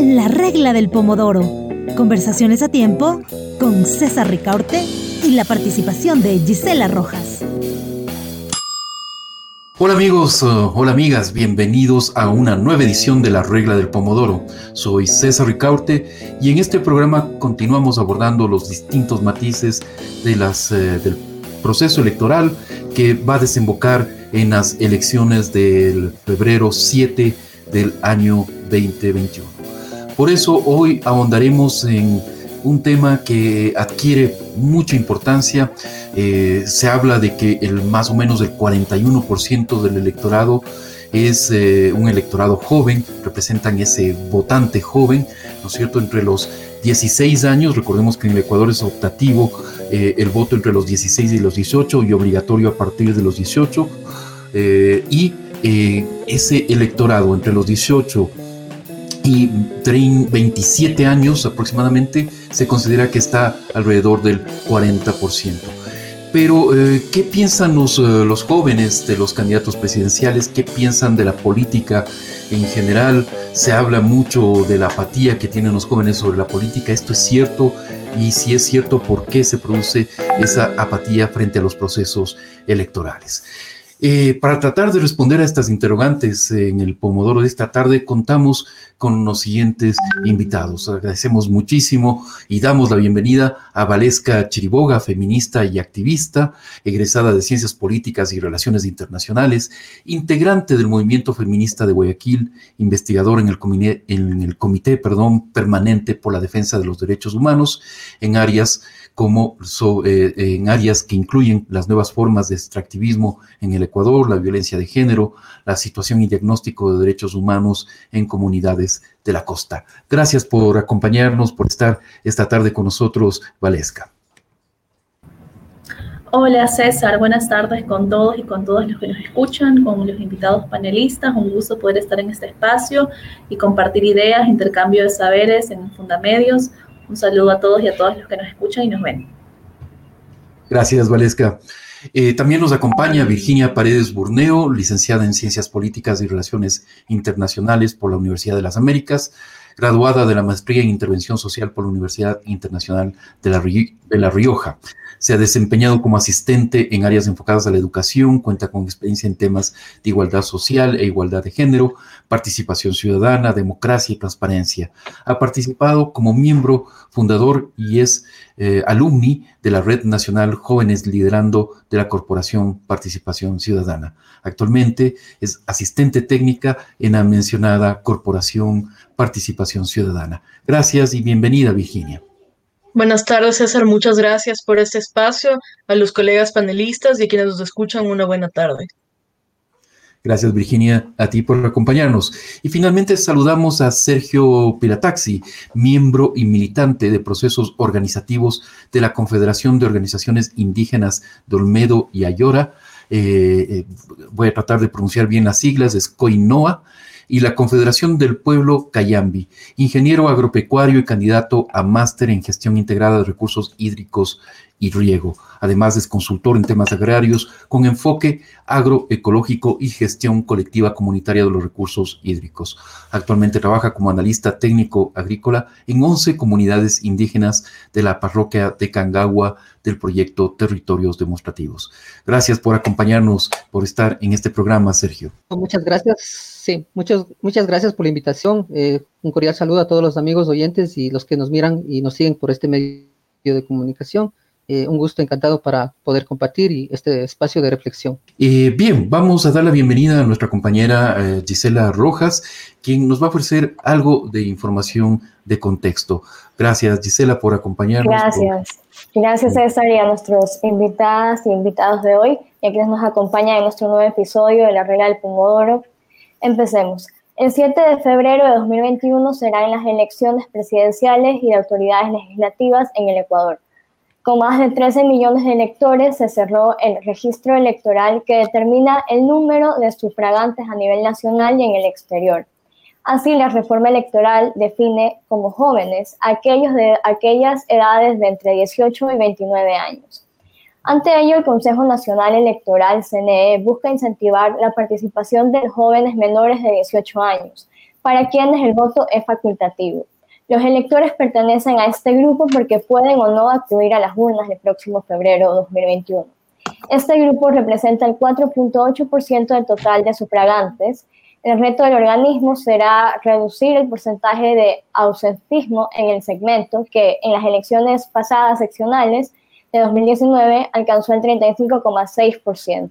La regla del pomodoro. Conversaciones a tiempo con César Ricaurte y la participación de Gisela Rojas. Hola amigos, hola amigas, bienvenidos a una nueva edición de La Regla del Pomodoro. Soy César Ricaurte y en este programa continuamos abordando los distintos matices de las, eh, del proceso electoral que va a desembocar en las elecciones del febrero 7 del año 2021. Por eso hoy ahondaremos en un tema que adquiere mucha importancia. Eh, se habla de que el más o menos el 41% del electorado es eh, un electorado joven, representan ese votante joven, ¿no es cierto?, entre los 16 años, recordemos que en el Ecuador es optativo eh, el voto entre los 16 y los 18 y obligatorio a partir de los 18, y ese electorado entre los 18 y 27 años aproximadamente se considera que está alrededor del 40%. Pero, eh, ¿qué piensan los, eh, los, jóvenes de los candidatos presidenciales? ¿Qué piensan de la política en general? Se habla mucho de la apatía que tienen los jóvenes sobre la política. ¿Esto es cierto? Y si es cierto, ¿por qué se produce esa apatía frente a los procesos electorales? Eh, para tratar de responder a estas interrogantes en el Pomodoro de esta tarde, contamos con los siguientes invitados. Agradecemos muchísimo y damos la bienvenida a Valesca Chiriboga, feminista y activista, egresada de Ciencias Políticas y Relaciones Internacionales, integrante del movimiento feminista de Guayaquil, investigador en el comité, en el comité permanente por la defensa de los derechos humanos en áreas como eh, en áreas que incluyen las nuevas formas de extractivismo en el Ecuador, la violencia de género, la situación y diagnóstico de derechos humanos en comunidades de la costa. Gracias por acompañarnos, por estar esta tarde con nosotros, Valesca. Hola César, buenas tardes con todos y con todos los que nos escuchan, con los invitados panelistas. Un gusto poder estar en este espacio y compartir ideas, intercambio de saberes en Fundamedios. Un saludo a todos y a todas los que nos escuchan y nos ven. Gracias, Valesca. Eh, también nos acompaña Virginia Paredes Burneo, licenciada en Ciencias Políticas y Relaciones Internacionales por la Universidad de las Américas, graduada de la Maestría en Intervención Social por la Universidad Internacional de La, de la Rioja. Se ha desempeñado como asistente en áreas enfocadas a la educación, cuenta con experiencia en temas de igualdad social e igualdad de género, participación ciudadana, democracia y transparencia. Ha participado como miembro fundador y es eh, alumni de la Red Nacional Jóvenes Liderando de la Corporación Participación Ciudadana. Actualmente es asistente técnica en la mencionada Corporación Participación Ciudadana. Gracias y bienvenida, Virginia. Buenas tardes, César. Muchas gracias por este espacio. A los colegas panelistas y a quienes nos escuchan, una buena tarde. Gracias, Virginia, a ti por acompañarnos. Y finalmente saludamos a Sergio Pirataxi, miembro y militante de procesos organizativos de la Confederación de Organizaciones Indígenas de Olmedo y Ayora. Eh, eh, voy a tratar de pronunciar bien las siglas, es COINOA y la Confederación del Pueblo Cayambi, ingeniero agropecuario y candidato a máster en gestión integrada de recursos hídricos y riego. Además es consultor en temas agrarios con enfoque agroecológico y gestión colectiva comunitaria de los recursos hídricos. Actualmente trabaja como analista técnico agrícola en 11 comunidades indígenas de la parroquia de Cangagua del proyecto Territorios Demostrativos. Gracias por acompañarnos, por estar en este programa, Sergio. Muchas gracias. Sí, muchas, muchas gracias por la invitación. Eh, un cordial saludo a todos los amigos oyentes y los que nos miran y nos siguen por este medio de comunicación. Eh, un gusto encantado para poder compartir y este espacio de reflexión. Eh, bien, vamos a dar la bienvenida a nuestra compañera Gisela Rojas, quien nos va a ofrecer algo de información de contexto. Gracias, Gisela, por acompañarnos. Gracias. Gracias, César, y a nuestros invitadas y invitados de hoy, y a quienes nos acompañan en nuestro nuevo episodio de La Regla del Pomodoro Empecemos. El 7 de febrero de 2021 serán las elecciones presidenciales y de autoridades legislativas en el Ecuador. Con más de 13 millones de electores se cerró el registro electoral que determina el número de sufragantes a nivel nacional y en el exterior. Así, la reforma electoral define como jóvenes aquellos de aquellas edades de entre 18 y 29 años. Ante ello, el Consejo Nacional Electoral, CNE, busca incentivar la participación de jóvenes menores de 18 años, para quienes el voto es facultativo. Los electores pertenecen a este grupo porque pueden o no acudir a las urnas el próximo febrero de 2021. Este grupo representa el 4.8% del total de sufragantes. El reto del organismo será reducir el porcentaje de ausentismo en el segmento que en las elecciones pasadas seccionales de 2019 alcanzó el 35,6%.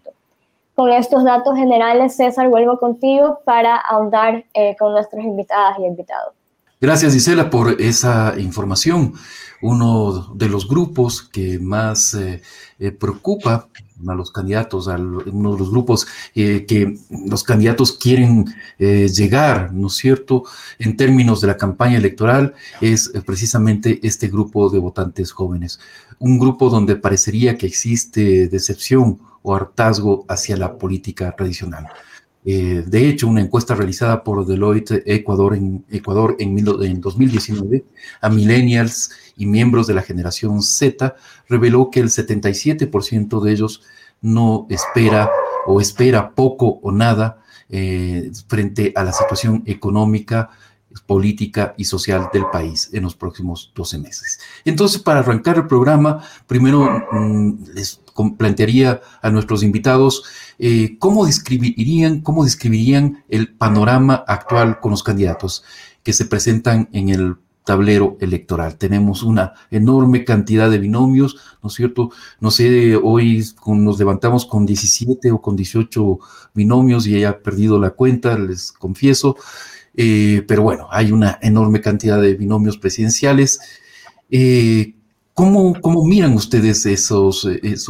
Con estos datos generales, César, vuelvo contigo para ahondar eh, con nuestras invitadas y invitados. Gracias, Gisela, por esa información. Uno de los grupos que más eh, eh, preocupa a los candidatos, a uno de los grupos que los candidatos quieren llegar, ¿no es cierto?, en términos de la campaña electoral, es precisamente este grupo de votantes jóvenes un grupo donde parecería que existe decepción o hartazgo hacia la política tradicional. Eh, de hecho, una encuesta realizada por Deloitte Ecuador en, Ecuador en, en 2019 a millennials y miembros de la generación Z reveló que el 77% de ellos no espera o espera poco o nada eh, frente a la situación económica, política y social del país en los próximos 12 meses. Entonces, para arrancar el programa, primero mm, les plantearía a nuestros invitados eh, cómo describirían, cómo describirían el panorama actual con los candidatos que se presentan en el tablero electoral. Tenemos una enorme cantidad de binomios, ¿no es cierto? No sé, hoy nos levantamos con 17 o con 18 binomios y he perdido la cuenta, les confieso. Eh, pero bueno, hay una enorme cantidad de binomios presidenciales. Eh, ¿cómo, miran ustedes esos,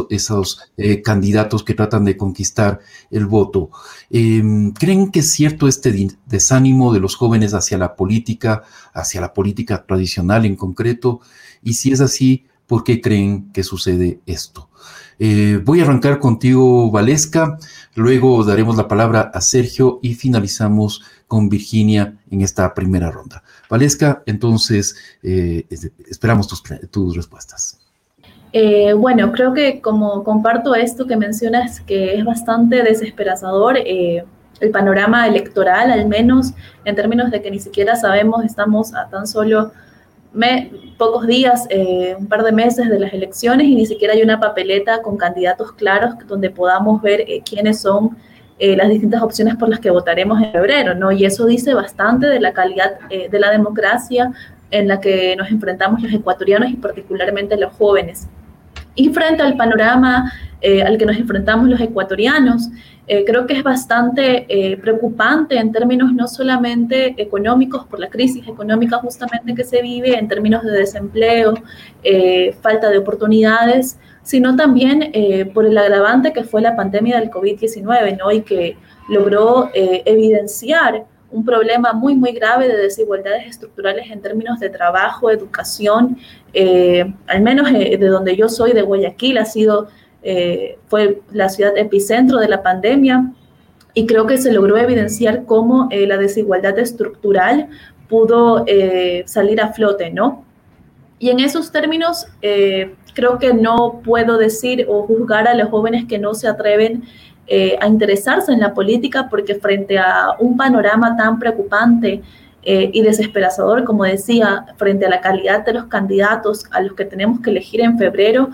esos, eh, candidatos que tratan de conquistar el voto? ¿Creen que es cierto este desánimo de los jóvenes hacia la política, hacia la política tradicional en concreto? Y si es así, ¿por qué creen que sucede esto? voy a arrancar contigo, Valesca, luego daremos la palabra a Sergio y finalizamos con Virginia en esta primera ronda. Valesca, entonces eh, esperamos tus, tus respuestas. Eh, bueno, creo que como comparto esto que mencionas, que es bastante desesperanzador, eh, el panorama electoral, al menos en términos de que ni siquiera sabemos, estamos a tan solo pocos días, un par de meses de las elecciones y ni siquiera hay una papeleta con candidatos claros donde podamos ver quiénes son eh, las distintas opciones por las que votaremos en febrero, ¿no? Y eso dice bastante de la calidad eh, de la democracia en la que nos enfrentamos los ecuatorianos y particularmente los jóvenes. Y frente al panorama eh, al que nos enfrentamos los ecuatorianos, creo que es bastante preocupante en términos no solamente económicos, por la crisis económica justamente que se vive, en términos de desempleo, falta de oportunidades, sino también eh, por el agravante que fue la pandemia del COVID-19, ¿no? Y que logró eh, evidenciar un problema muy, muy grave de desigualdades estructurales en términos de trabajo, educación, eh, al menos de donde yo soy, de Guayaquil, ha sido, fue la ciudad epicentro de la pandemia y creo que se logró evidenciar cómo la desigualdad estructural pudo salir a flote, ¿no? Y en esos términos, creo que no puedo decir o juzgar a los jóvenes que no se atreven eh, a interesarse en la política porque frente a un panorama tan preocupante eh, y desesperanzador, como decía, frente a la calidad de los candidatos a los que tenemos que elegir en febrero,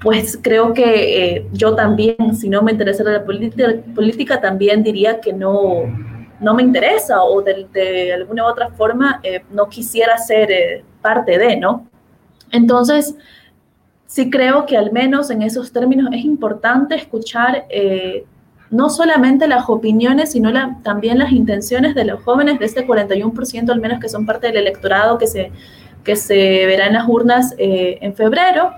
pues creo que eh, yo también, si no me interesara la política, también diría que no, no me interesa o de, de alguna u otra forma no quisiera ser parte de, ¿no? Entonces, sí creo que al menos en esos términos es importante escuchar eh, no solamente las opiniones, sino también las intenciones de los jóvenes, de este 41% al menos que son parte del electorado que se, que se verá en las urnas eh, en febrero.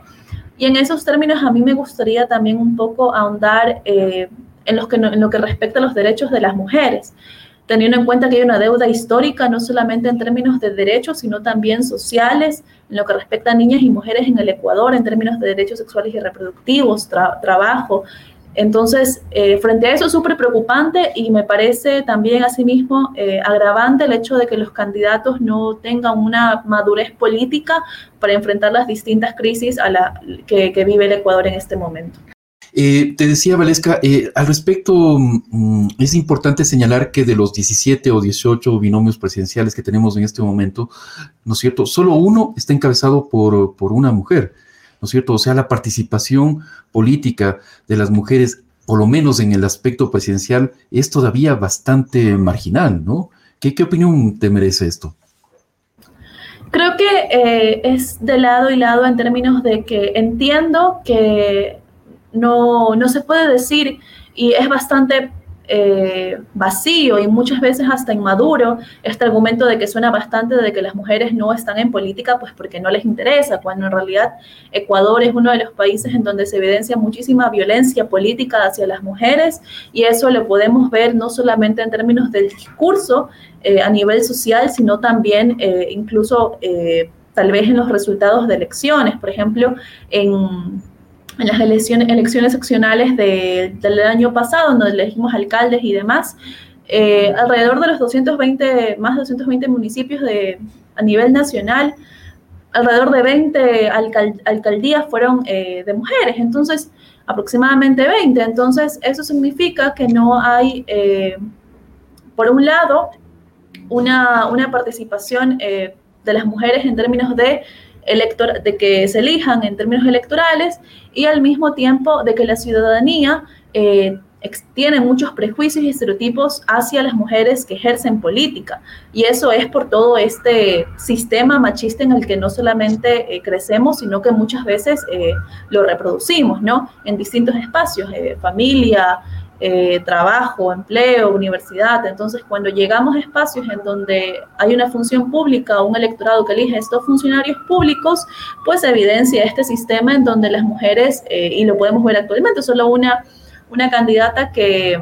Y en esos términos a mí me gustaría también un poco ahondar eh, en, los que, en lo que respecta a los derechos de las mujeres teniendo en cuenta que hay una deuda histórica, no solamente en términos de derechos, sino también sociales, en lo que respecta a niñas y mujeres en el Ecuador, en términos de derechos sexuales y reproductivos, trabajo, Entonces, eh, frente a eso es súper preocupante y me parece también asimismo eh, agravante el hecho de que los candidatos no tengan una madurez política para enfrentar las distintas crisis a la, que, vive el Ecuador en este momento. Eh, te decía, Valesca, al respecto, mm, es importante señalar que de los 17 o 18 binomios presidenciales que tenemos en este momento, ¿no es cierto? Solo uno está encabezado por, por una mujer. ¿no es cierto? O sea, la participación política de las mujeres, por lo menos en el aspecto presidencial, es todavía bastante marginal, ¿no? ¿Qué, opinión te merece esto? Creo que eh, es de lado y lado en términos de que entiendo que no, no se puede decir y es bastante eh, vacío y muchas veces hasta inmaduro este argumento de que suena bastante de que las mujeres no están en política pues porque no les interesa, cuando en realidad Ecuador es uno de los países en donde se evidencia muchísima violencia política hacia las mujeres y eso lo podemos ver no solamente en términos del discurso eh, a nivel social, sino también eh, incluso tal vez en los resultados de elecciones. Por ejemplo, en en las elecciones, seccionales del año pasado, donde elegimos alcaldes y demás, eh, alrededor de los 220, más de 220 municipios de, a nivel nacional, alrededor de 20 alcaldías fueron eh, de mujeres, entonces aproximadamente 20. Entonces eso significa que no hay, eh, por un lado, una, una participación de las mujeres en términos de elector de que se elijan en términos electorales y al mismo tiempo de que la ciudadanía eh, tiene muchos prejuicios y estereotipos hacia las mujeres que ejercen política. Y eso es por todo este sistema machista en el que no solamente eh, crecemos, sino que muchas veces eh, lo reproducimos, ¿no? En distintos espacios, familia, eh, trabajo, empleo, universidad. Entonces, cuando llegamos a espacios en donde hay una función pública un electorado que elige estos funcionarios públicos, pues evidencia este sistema en donde las mujeres, eh, y lo podemos ver actualmente, solo una, una candidata que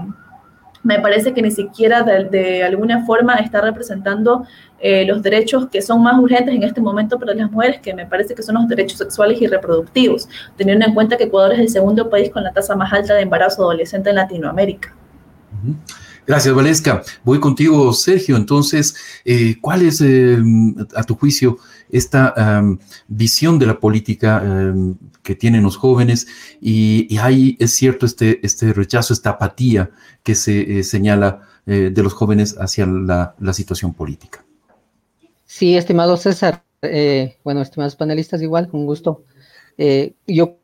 me parece que ni siquiera de, alguna forma está representando eh, los derechos que son más urgentes en este momento para las mujeres, que me parece que son los derechos sexuales y reproductivos, teniendo en cuenta que Ecuador es el segundo país con la tasa más alta de embarazo adolescente en Latinoamérica. Gracias, Valesca. Voy contigo, Sergio. Entonces, eh, ¿cuál es, em, a tu juicio, esta em, visión de la política que tienen los jóvenes? Y, ahí es cierto este, este rechazo, esta apatía que se eh, señala eh, de los jóvenes hacia la, situación política. Sí, estimado César. bueno, estimados panelistas, igual, con gusto. yo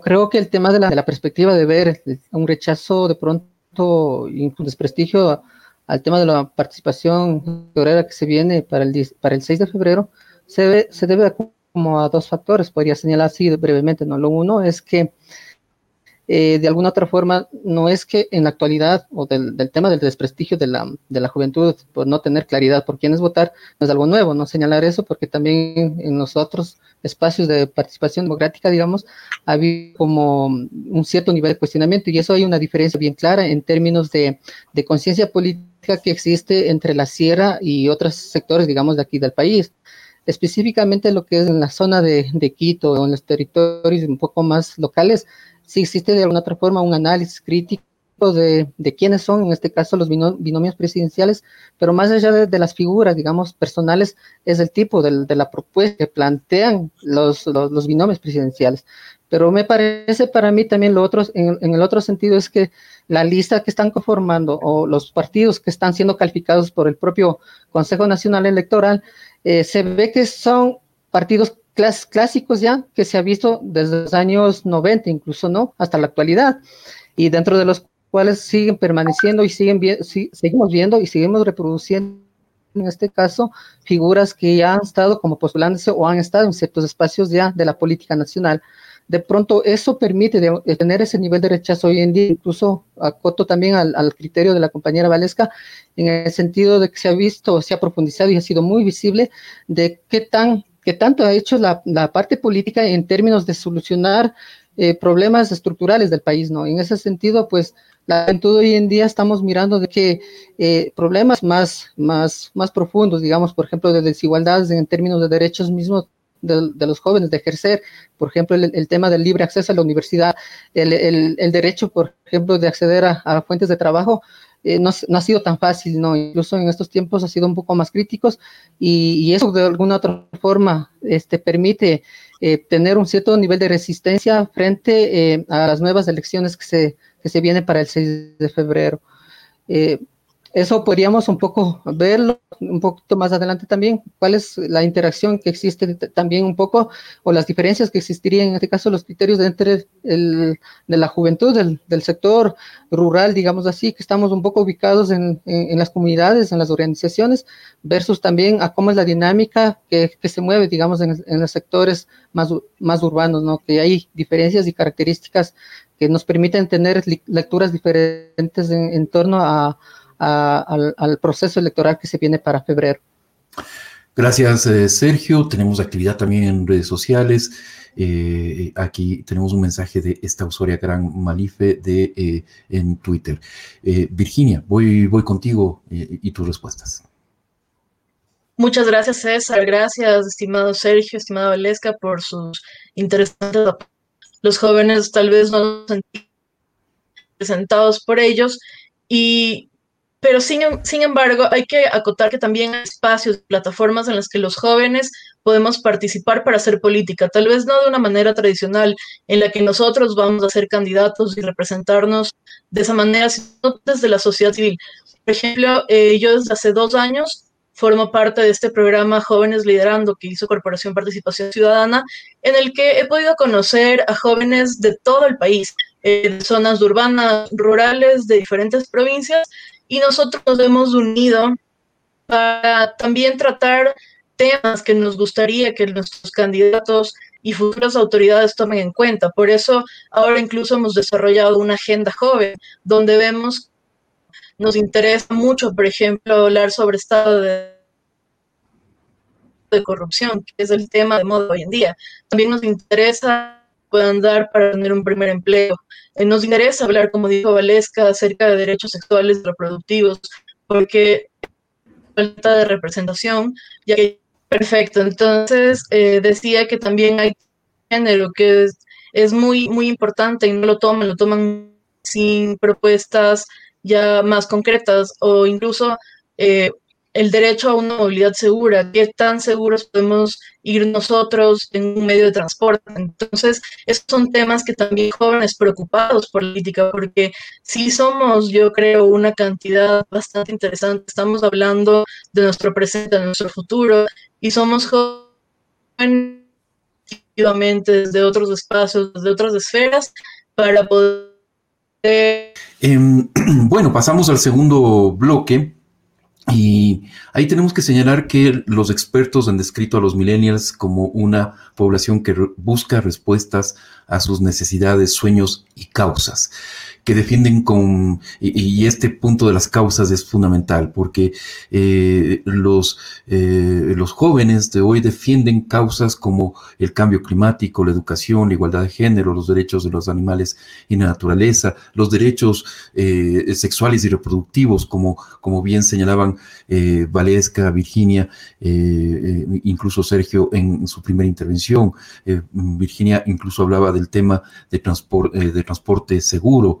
creo que el tema de la, perspectiva de ver un rechazo de pronto y un desprestigio al tema de la participación que se viene para el, para el 6 de febrero se, debe, se debe como a dos factores, podría señalar así brevemente. ¿no? Lo uno es que eh, de alguna otra forma, no es que en la actualidad o del, tema del desprestigio de la, de la, juventud por no tener claridad por quién es votar, no es algo nuevo, no señalar eso, porque también en los otros espacios de participación democrática, digamos, ha habido como un cierto nivel de cuestionamiento y eso hay una diferencia bien clara en términos de, de conciencia política que existe entre la sierra y otros sectores, digamos, de aquí del país específicamente lo que es en la zona de, de, Quito o en los territorios un poco más locales, si existe de alguna otra forma un análisis crítico de, de quiénes son, en este caso, los binomios presidenciales, pero más allá de, las figuras, digamos, personales, es el tipo de, la propuesta que plantean los, los, binomios presidenciales. Pero me parece para mí también lo otro, en, el otro sentido, es que la lista que están conformando o los partidos que están siendo calificados por el propio Consejo Nacional Electoral, eh, se ve que son partidos clásicos ya que se ha visto desde los años 90, incluso no, hasta la actualidad, y dentro de los cuales siguen permaneciendo y siguen seguimos viendo y seguimos reproduciendo en este caso figuras que ya han estado como postulándose o han estado en ciertos espacios ya de la política nacional. De pronto eso permite tener ese nivel de rechazo hoy en día, incluso acoto también al, criterio de la compañera Valesca, en el sentido de que se ha visto, se ha profundizado y ha sido muy visible de qué tan que tanto ha hecho la, parte política en términos de solucionar eh, problemas estructurales del país, ¿no? En ese sentido, pues, la juventud hoy en día estamos mirando de que eh, problemas más, más, más profundos, digamos, por ejemplo, de desigualdades en términos de derechos mismos, de, los jóvenes de ejercer, por ejemplo, el, tema del libre acceso a la universidad, el, derecho, por ejemplo, de acceder a, fuentes de trabajo, eh, no, ha sido tan fácil, ¿no? Incluso en estos tiempos ha sido un poco más críticos y, eso de alguna otra forma este, permite eh, tener un cierto nivel de resistencia frente eh, a las nuevas elecciones que se, que se vienen para el 6 de febrero. Eso podríamos un poco verlo un poquito más adelante también, cuál es la interacción que existe también un poco, o las diferencias que existirían en este caso, los criterios de entre el, de la juventud, del, del, sector rural, digamos así, que estamos un poco ubicados en, en, las comunidades, en las organizaciones, versus también a cómo es la dinámica que, que se mueve, digamos, en, en, los sectores más, más urbanos, ¿no? Que hay diferencias y características que nos permiten tener lecturas diferentes en, en torno a al, proceso electoral que se viene para febrero. Gracias, eh, Sergio. Tenemos actividad también en redes sociales. Eh, aquí tenemos un mensaje de esta usuaria Gran Malife de, eh, en Twitter. Virginia, voy, voy contigo y tus respuestas. Muchas gracias, César. Gracias, estimado Sergio, estimado Valesca, por sus interesantes Los jóvenes tal vez no se presentados por ellos y pero sin, sin, embargo, hay que acotar que también hay espacios, plataformas en las que los jóvenes podemos participar para hacer política, tal vez no de una manera tradicional, en la que nosotros vamos a ser candidatos y representarnos de esa manera, sino desde la sociedad civil. Por ejemplo, eh, yo desde hace dos años formo parte de este programa Jóvenes Liderando que hizo Corporación Participación Ciudadana, en el que he podido conocer a jóvenes de todo el país, en zonas urbanas, rurales, de diferentes provincias, y nosotros nos hemos unido para también tratar temas que nos gustaría que nuestros candidatos y futuras autoridades tomen en cuenta. Por eso ahora incluso hemos desarrollado una agenda joven donde vemos, nos interesa mucho, por ejemplo, hablar sobre estado de, de corrupción, que es el tema de moda hoy en día. También nos interesa puedan dar para tener un primer empleo. Eh, nos interesa hablar, como dijo Valesca, acerca de derechos sexuales reproductivos, porque falta de representación, ya que perfecto. Entonces eh, decía que también hay género que es, es, muy, muy importante y no lo toman, lo toman sin propuestas ya más concretas o incluso eh, el derecho a una movilidad segura, qué tan seguros podemos ir nosotros en un medio de transporte. Entonces, esos son temas que también jóvenes preocupados por política, porque si somos, yo creo, una cantidad bastante interesante. Estamos hablando de nuestro presente, de nuestro futuro, y somos jóvenes desde otros espacios, desde otras esferas, para poder... Em, bueno, pasamos al segundo bloque y ahí tenemos que señalar que los expertos han descrito a los millennials como una población que busca respuestas a sus necesidades, sueños y causas que defienden con, y, este punto de las causas es fundamental, porque eh, los, eh, los jóvenes de hoy defienden causas como el cambio climático, la educación, la igualdad de género, los derechos de los animales y la naturaleza, los derechos eh, sexuales y reproductivos, como, como bien señalaban Valesca, Virginia, incluso Sergio en su primera intervención. Virginia incluso hablaba del tema de, transporte de transporte seguro,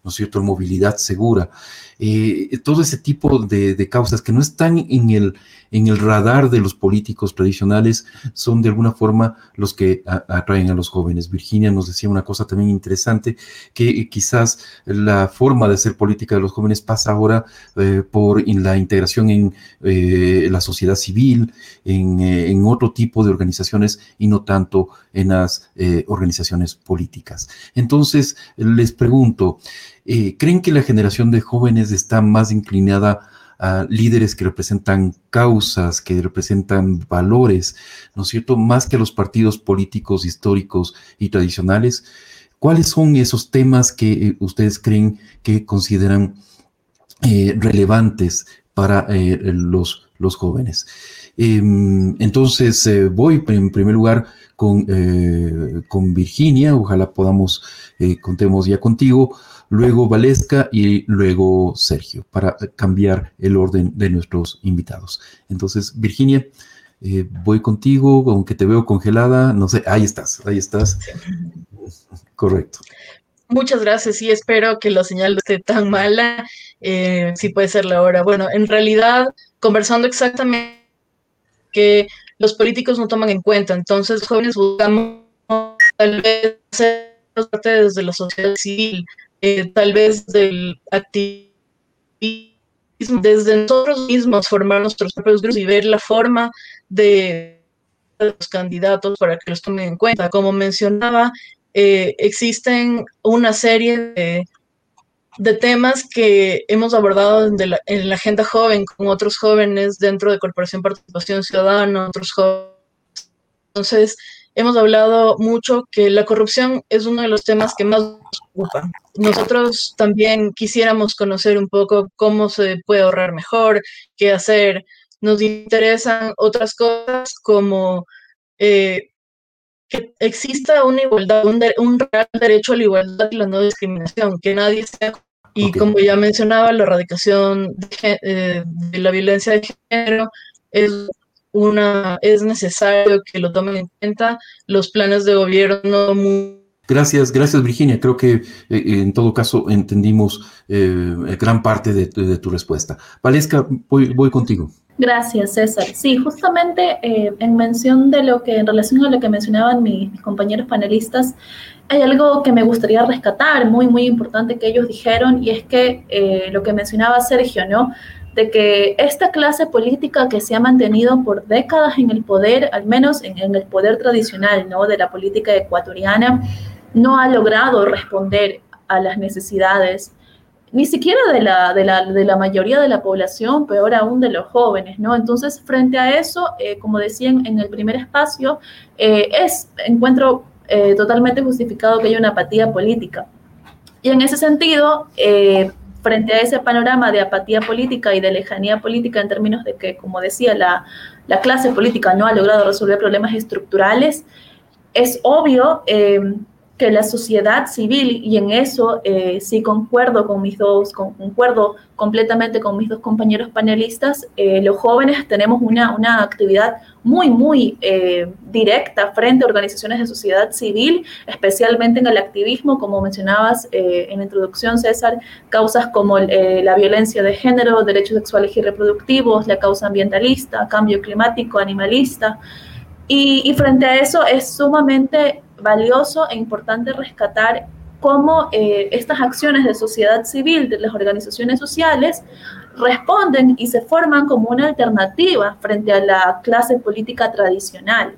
¿no es cierto?, movilidad segura, eh, todo ese tipo de, causas que no están en el, en el radar de los políticos tradicionales son de alguna forma los que atraen a los jóvenes. Virginia nos decía una cosa también interesante, que quizás la forma de hacer política de los jóvenes pasa ahora eh, por la integración en eh, la sociedad civil, en, en, otro tipo de organizaciones y no tanto en las organizaciones políticas. Entonces, les pregunto, eh, ¿Creen que la generación de jóvenes está más inclinada a líderes que representan causas, que representan valores, ¿no es cierto? Más que los partidos políticos históricos y tradicionales. ¿Cuáles son esos temas que eh, ustedes creen que consideran eh, relevantes para los, los jóvenes? Em, entonces, voy en primer lugar con, con Virginia, ojalá podamos, contemos ya contigo luego Valesca y luego Sergio, para cambiar el orden de nuestros invitados. Entonces, Virginia, Eh, voy contigo, aunque te veo congelada, no sé, ahí estás, ahí estás. Correcto. Muchas gracias y espero que la señal no esté tan mala. Eh, si puede ser la hora. Bueno, en realidad, conversando exactamente que los políticos no toman en cuenta, entonces jóvenes buscamos tal vez ser parte desde la sociedad civil, eh, tal vez del activismo, desde nosotros mismos formar nuestros propios grupos y ver la forma de los candidatos para que los tomen en cuenta. Como mencionaba, eh, existen una serie de, temas que hemos abordado en la, en la, agenda joven con otros jóvenes dentro de Corporación Participación Ciudadana, otros jóvenes. Entonces, hemos hablado mucho que la corrupción es uno de los temas que más nos ocupa. Nosotros también quisiéramos conocer un poco cómo se puede ahorrar mejor, qué hacer. Nos interesan otras cosas como eh, que exista una igualdad, un, real derecho a la igualdad y la no discriminación, que nadie sea, y como ya mencionaba, la erradicación de, eh, de, la violencia de género es una es necesario que lo tomen en cuenta los planes de gobierno muy Gracias, gracias Virginia. Creo que eh, en todo caso entendimos eh, gran parte de, tu respuesta. Valesca, voy, voy contigo. Gracias, César. Sí, justamente eh, en mención de lo que, en relación a lo que mencionaban mis, compañeros panelistas, hay algo que me gustaría rescatar, muy, muy importante que ellos dijeron, y es que lo que mencionaba Sergio, ¿no? De que esta clase política que se ha mantenido por décadas en el poder, al menos en, el poder tradicional ¿no? de la política ecuatoriana, no ha logrado responder a las necesidades, ni siquiera de la, de la, de la mayoría de la población, peor aún de los jóvenes, ¿no? Entonces, frente a eso, eh, como decían en el primer espacio, eh, es, encuentro eh, totalmente justificado que haya una apatía política. Y en ese sentido, frente a ese panorama de apatía política y de lejanía política en términos de que, como decía, la, la clase política no ha logrado resolver problemas estructurales, es obvio que la sociedad civil, y en eso eh, sí concuerdo con mis dos, concuerdo completamente con mis dos compañeros panelistas, eh, los jóvenes tenemos una, una actividad muy, muy eh, directa frente a organizaciones de sociedad civil, especialmente en el activismo, como mencionabas en la introducción, César, causas como la violencia de género, derechos sexuales y reproductivos, la causa ambientalista, cambio climático, animalista. Y, y frente a eso es sumamente valioso e importante rescatar cómo eh, estas acciones de sociedad civil, de las organizaciones sociales, responden y se forman como una alternativa frente a la clase política tradicional.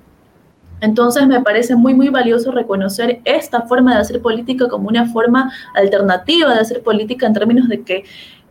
Entonces me parece muy, muy valioso reconocer esta forma de hacer política como una forma alternativa de hacer política en términos de que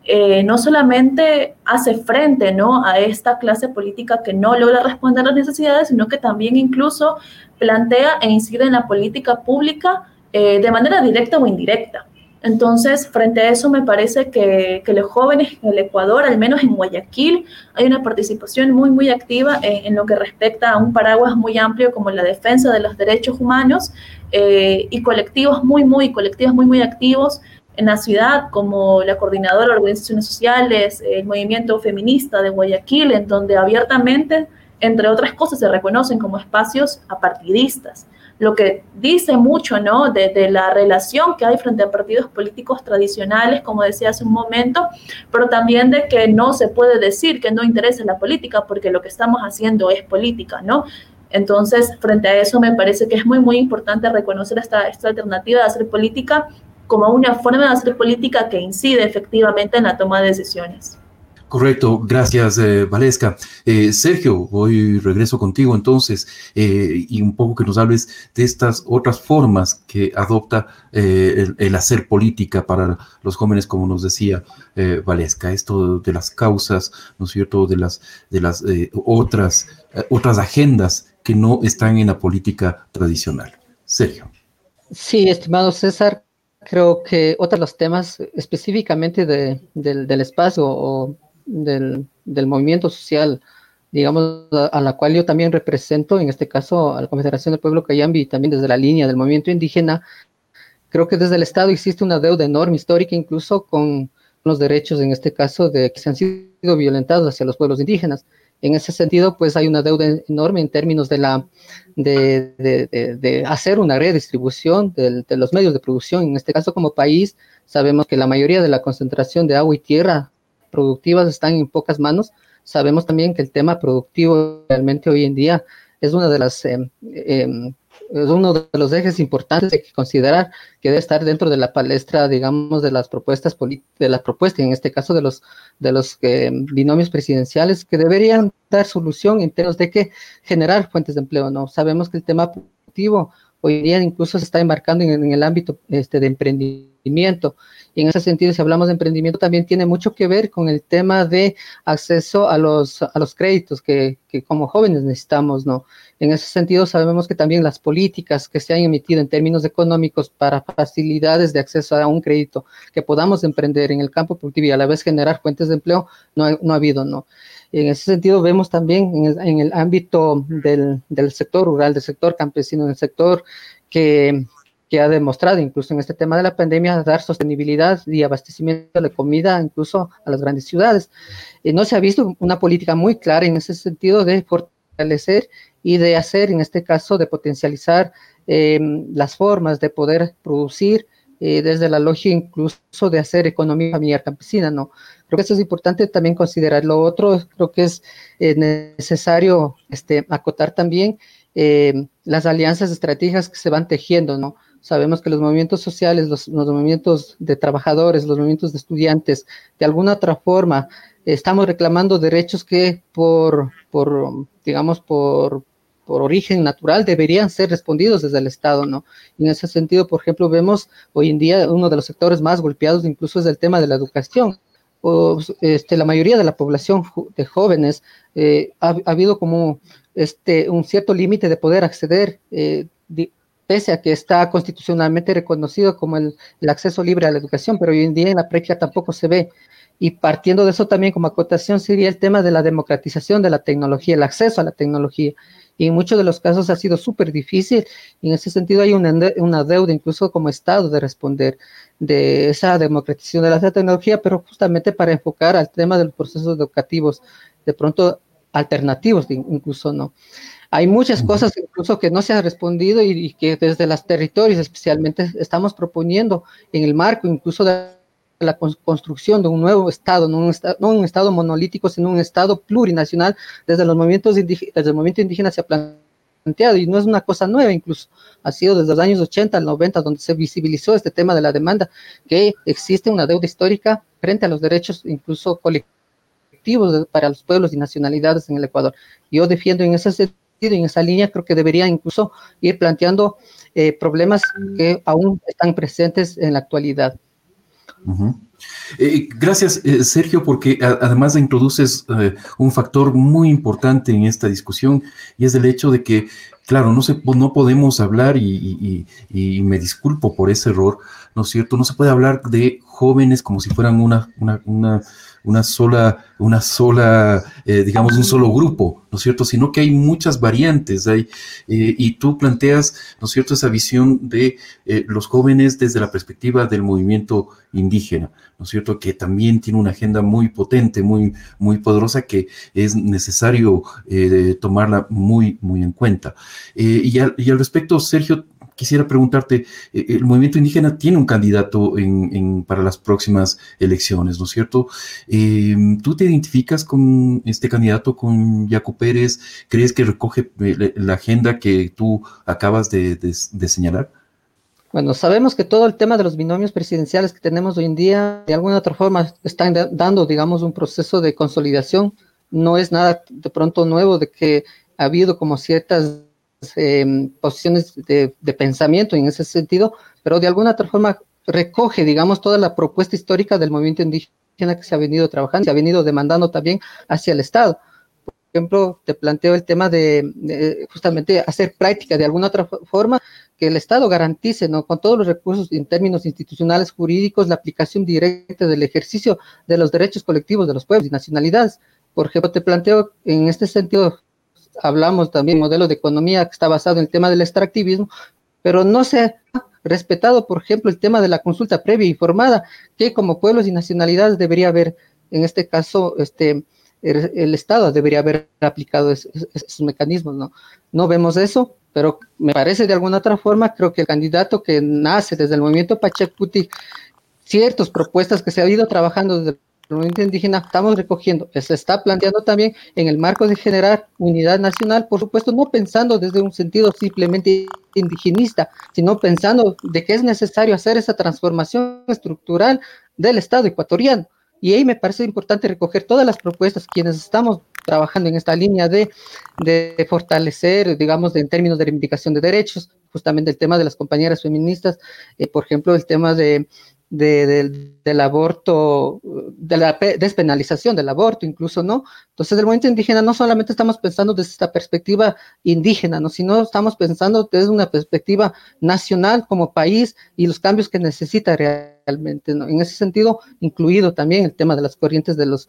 eh, no solamente hace frente ¿no? a esta clase política que no logra responder a las necesidades, sino que también incluso plantea e incide en la política pública eh, de manera directa o indirecta. Entonces, frente a eso, me parece que, los jóvenes en el Ecuador, al menos en Guayaquil, hay una participación muy, muy activa en, lo que respecta a un paraguas muy amplio como la defensa de los derechos humanos eh, y colectivos muy, muy, colectivos muy, muy activos en la ciudad, como la Coordinadora de Organizaciones Sociales, el Movimiento Feminista de Guayaquil, en donde abiertamente, entre otras cosas, se reconocen como espacios apartidistas, lo que dice mucho ¿no? de, la relación que hay frente a partidos políticos tradicionales, como decía hace un momento, pero también de que no se puede decir que no interesa la política, porque lo que estamos haciendo es política, ¿no? Entonces, frente a eso, me parece que es muy, muy importante reconocer esta, esta alternativa de hacer política como una forma de hacer política que incide efectivamente en la toma de decisiones. Correcto, gracias eh, Valesca. Eh, Sergio, voy regreso contigo entonces eh, y un poco que nos hables de estas otras formas que adopta el, hacer política para los jóvenes, como nos decía Valesca, esto de las causas, ¿no es cierto?, de las, de las otras, otras agendas que no están en la política tradicional. Sergio. Sí, estimado César, creo que otro de los temas específicamente del, espacio o del, movimiento social, digamos, a, la cual yo también represento, en este caso a la Confederación del Pueblo Cayambi, también desde la línea del movimiento indígena, creo que desde el Estado existe una deuda enorme histórica, incluso con los derechos, en este caso, de que se han sido violentados hacia los pueblos indígenas. En ese sentido, pues hay una deuda enorme en términos de, la, de, hacer una redistribución de, los medios de producción. En este caso, como país, sabemos que la mayoría de la concentración de agua y tierra productivas están en pocas manos. Sabemos también que el tema productivo realmente hoy en día es una de las em, em, es uno de los ejes importantes de considerar que debe estar dentro de la palestra, digamos, de las propuestas de las propuestas, en este caso de los de los eh, binomios presidenciales, que deberían dar solución en términos de que generar fuentes de empleo. No sabemos que el tema productivo hoy día incluso se está embarcando en, el ámbito este, de emprendimiento. Y en ese sentido, si hablamos de emprendimiento, también tiene mucho que ver con el tema de acceso a los, a los créditos que, que como jóvenes necesitamos, ¿no? En ese sentido, sabemos que también las políticas que se han emitido en términos económicos para facilidades de acceso a un crédito que podamos emprender en el campo productivo y a la vez generar fuentes de empleo, no no ha habido, ¿no? En ese sentido, vemos también en el, ámbito del, sector rural, del sector campesino, del sector que, ha demostrado, incluso en este tema de la pandemia, dar sostenibilidad y abastecimiento de comida incluso a las grandes ciudades. y no se ha visto una política muy clara en ese sentido de fortalecer y de hacer, en este caso, de potencializar eh, las formas de poder producir eh, desde la lógica incluso de hacer economía familiar campesina, ¿no? Creo que eso es importante también considerar. Lo otro, creo que es eh, necesario este, acotar también eh, las alianzas estratégicas que se van tejiendo, ¿no? Sabemos que los movimientos sociales, los, los, movimientos de trabajadores, los movimientos de estudiantes, de alguna otra forma, estamos reclamando derechos que por, por digamos, por, por origen natural deberían ser respondidos desde el Estado, ¿no? Y en ese sentido, por ejemplo, vemos hoy en día uno de los sectores más golpeados incluso es el tema de la educación. O, este, la mayoría de la población de jóvenes eh, ha, habido como este, un cierto límite de poder acceder, eh, pese a que está constitucionalmente reconocido como el, el, acceso libre a la educación, pero hoy en día en la práctica tampoco se ve. Y partiendo de eso también como acotación sería el tema de la democratización de la tecnología, el acceso a la tecnología y en muchos de los casos ha sido súper difícil. Y en ese sentido hay una, una, deuda incluso como Estado de responder de esa democratización de la tecnología, pero justamente para enfocar al tema de los procesos educativos, de pronto alternativos incluso, ¿no? Hay muchas cosas incluso que no se han respondido y, y que desde los territorios especialmente estamos proponiendo en el marco incluso de la construcción de un nuevo Estado, no un, estado, no un Estado monolítico, sino un Estado plurinacional, desde los movimientos desde el movimiento indígena se ha planteado, y no es una cosa nueva incluso, ha sido desde los años 80 al 90 donde se visibilizó este tema de la demanda, que existe una deuda histórica frente a los derechos incluso colectivos para los pueblos y nacionalidades en el Ecuador. Yo defiendo en ese sentido en esa línea creo que debería incluso ir planteando eh, problemas que aún están presentes en la actualidad. Eh, gracias, eh, Sergio, porque además introduces eh, un factor muy importante en esta discusión y es el hecho de que, claro, no, se, no podemos hablar, y, me disculpo por ese error, ¿no es cierto? No se puede hablar de jóvenes como si fueran una sola, una sola, eh, digamos, un solo grupo, ¿no es cierto? Sino que hay muchas variantes, hay, eh, y tú planteas, ¿no es cierto?, esa visión de eh, los jóvenes desde la perspectiva del movimiento indígena, ¿no es cierto?, que también tiene una agenda muy potente, muy, muy poderosa, que es necesario tomarla muy, muy en cuenta. y, al, y al respecto, Sergio, quisiera preguntarte, eh, el movimiento indígena tiene un candidato en, para las próximas elecciones, ¿no es cierto? Em, ¿Tú te identificas con este candidato, con Jaco Pérez? ¿Crees que recoge eh, la agenda que tú acabas de, señalar? Bueno, sabemos que todo el tema de los binomios presidenciales que tenemos hoy en día, de alguna otra forma, están dando, digamos, un proceso de consolidación. No es nada de pronto nuevo de que ha habido como ciertas Em, posiciones de, pensamiento en ese sentido, pero de alguna otra forma recoge, digamos, toda la propuesta histórica del movimiento indígena que se ha venido trabajando, se ha venido demandando también hacia el Estado. Por ejemplo, te planteo el tema de, justamente hacer práctica de alguna otra forma que el Estado garantice, ¿no? Con todos los recursos en términos institucionales, jurídicos, la aplicación directa del ejercicio de los derechos colectivos de los pueblos y nacionalidades. Por ejemplo, te planteo en este sentido hablamos también modelo de economía que está basado en el tema del extractivismo, pero no se ha respetado, por ejemplo, el tema de la consulta previa informada, que como pueblos y nacionalidades debería haber, en este caso, este, el, Estado debería haber aplicado esos mecanismos, ¿no? No vemos eso, pero me parece de alguna otra forma, creo que el candidato que nace desde el movimiento Pachacuti, ciertas propuestas que se ha ido trabajando desde movimiento indígena, estamos recogiendo, se está planteando también en el marco de generar unidad nacional, por supuesto, no pensando desde un sentido simplemente indigenista, sino pensando de que es necesario hacer esa transformación estructural del Estado ecuatoriano. Y ahí me parece importante recoger todas las propuestas, quienes estamos trabajando en esta línea de, de fortalecer, digamos, en términos de reivindicación de derechos, justamente el tema de las compañeras feministas, eh, por ejemplo, el tema de, del aborto, de la despenalización del aborto, incluso, ¿no? Entonces, el movimiento indígena no solamente estamos pensando desde esta perspectiva indígena, ¿no? Sino estamos pensando desde una perspectiva nacional como país y los cambios que necesita realmente, ¿no? En ese sentido, incluido también el tema de las corrientes de los,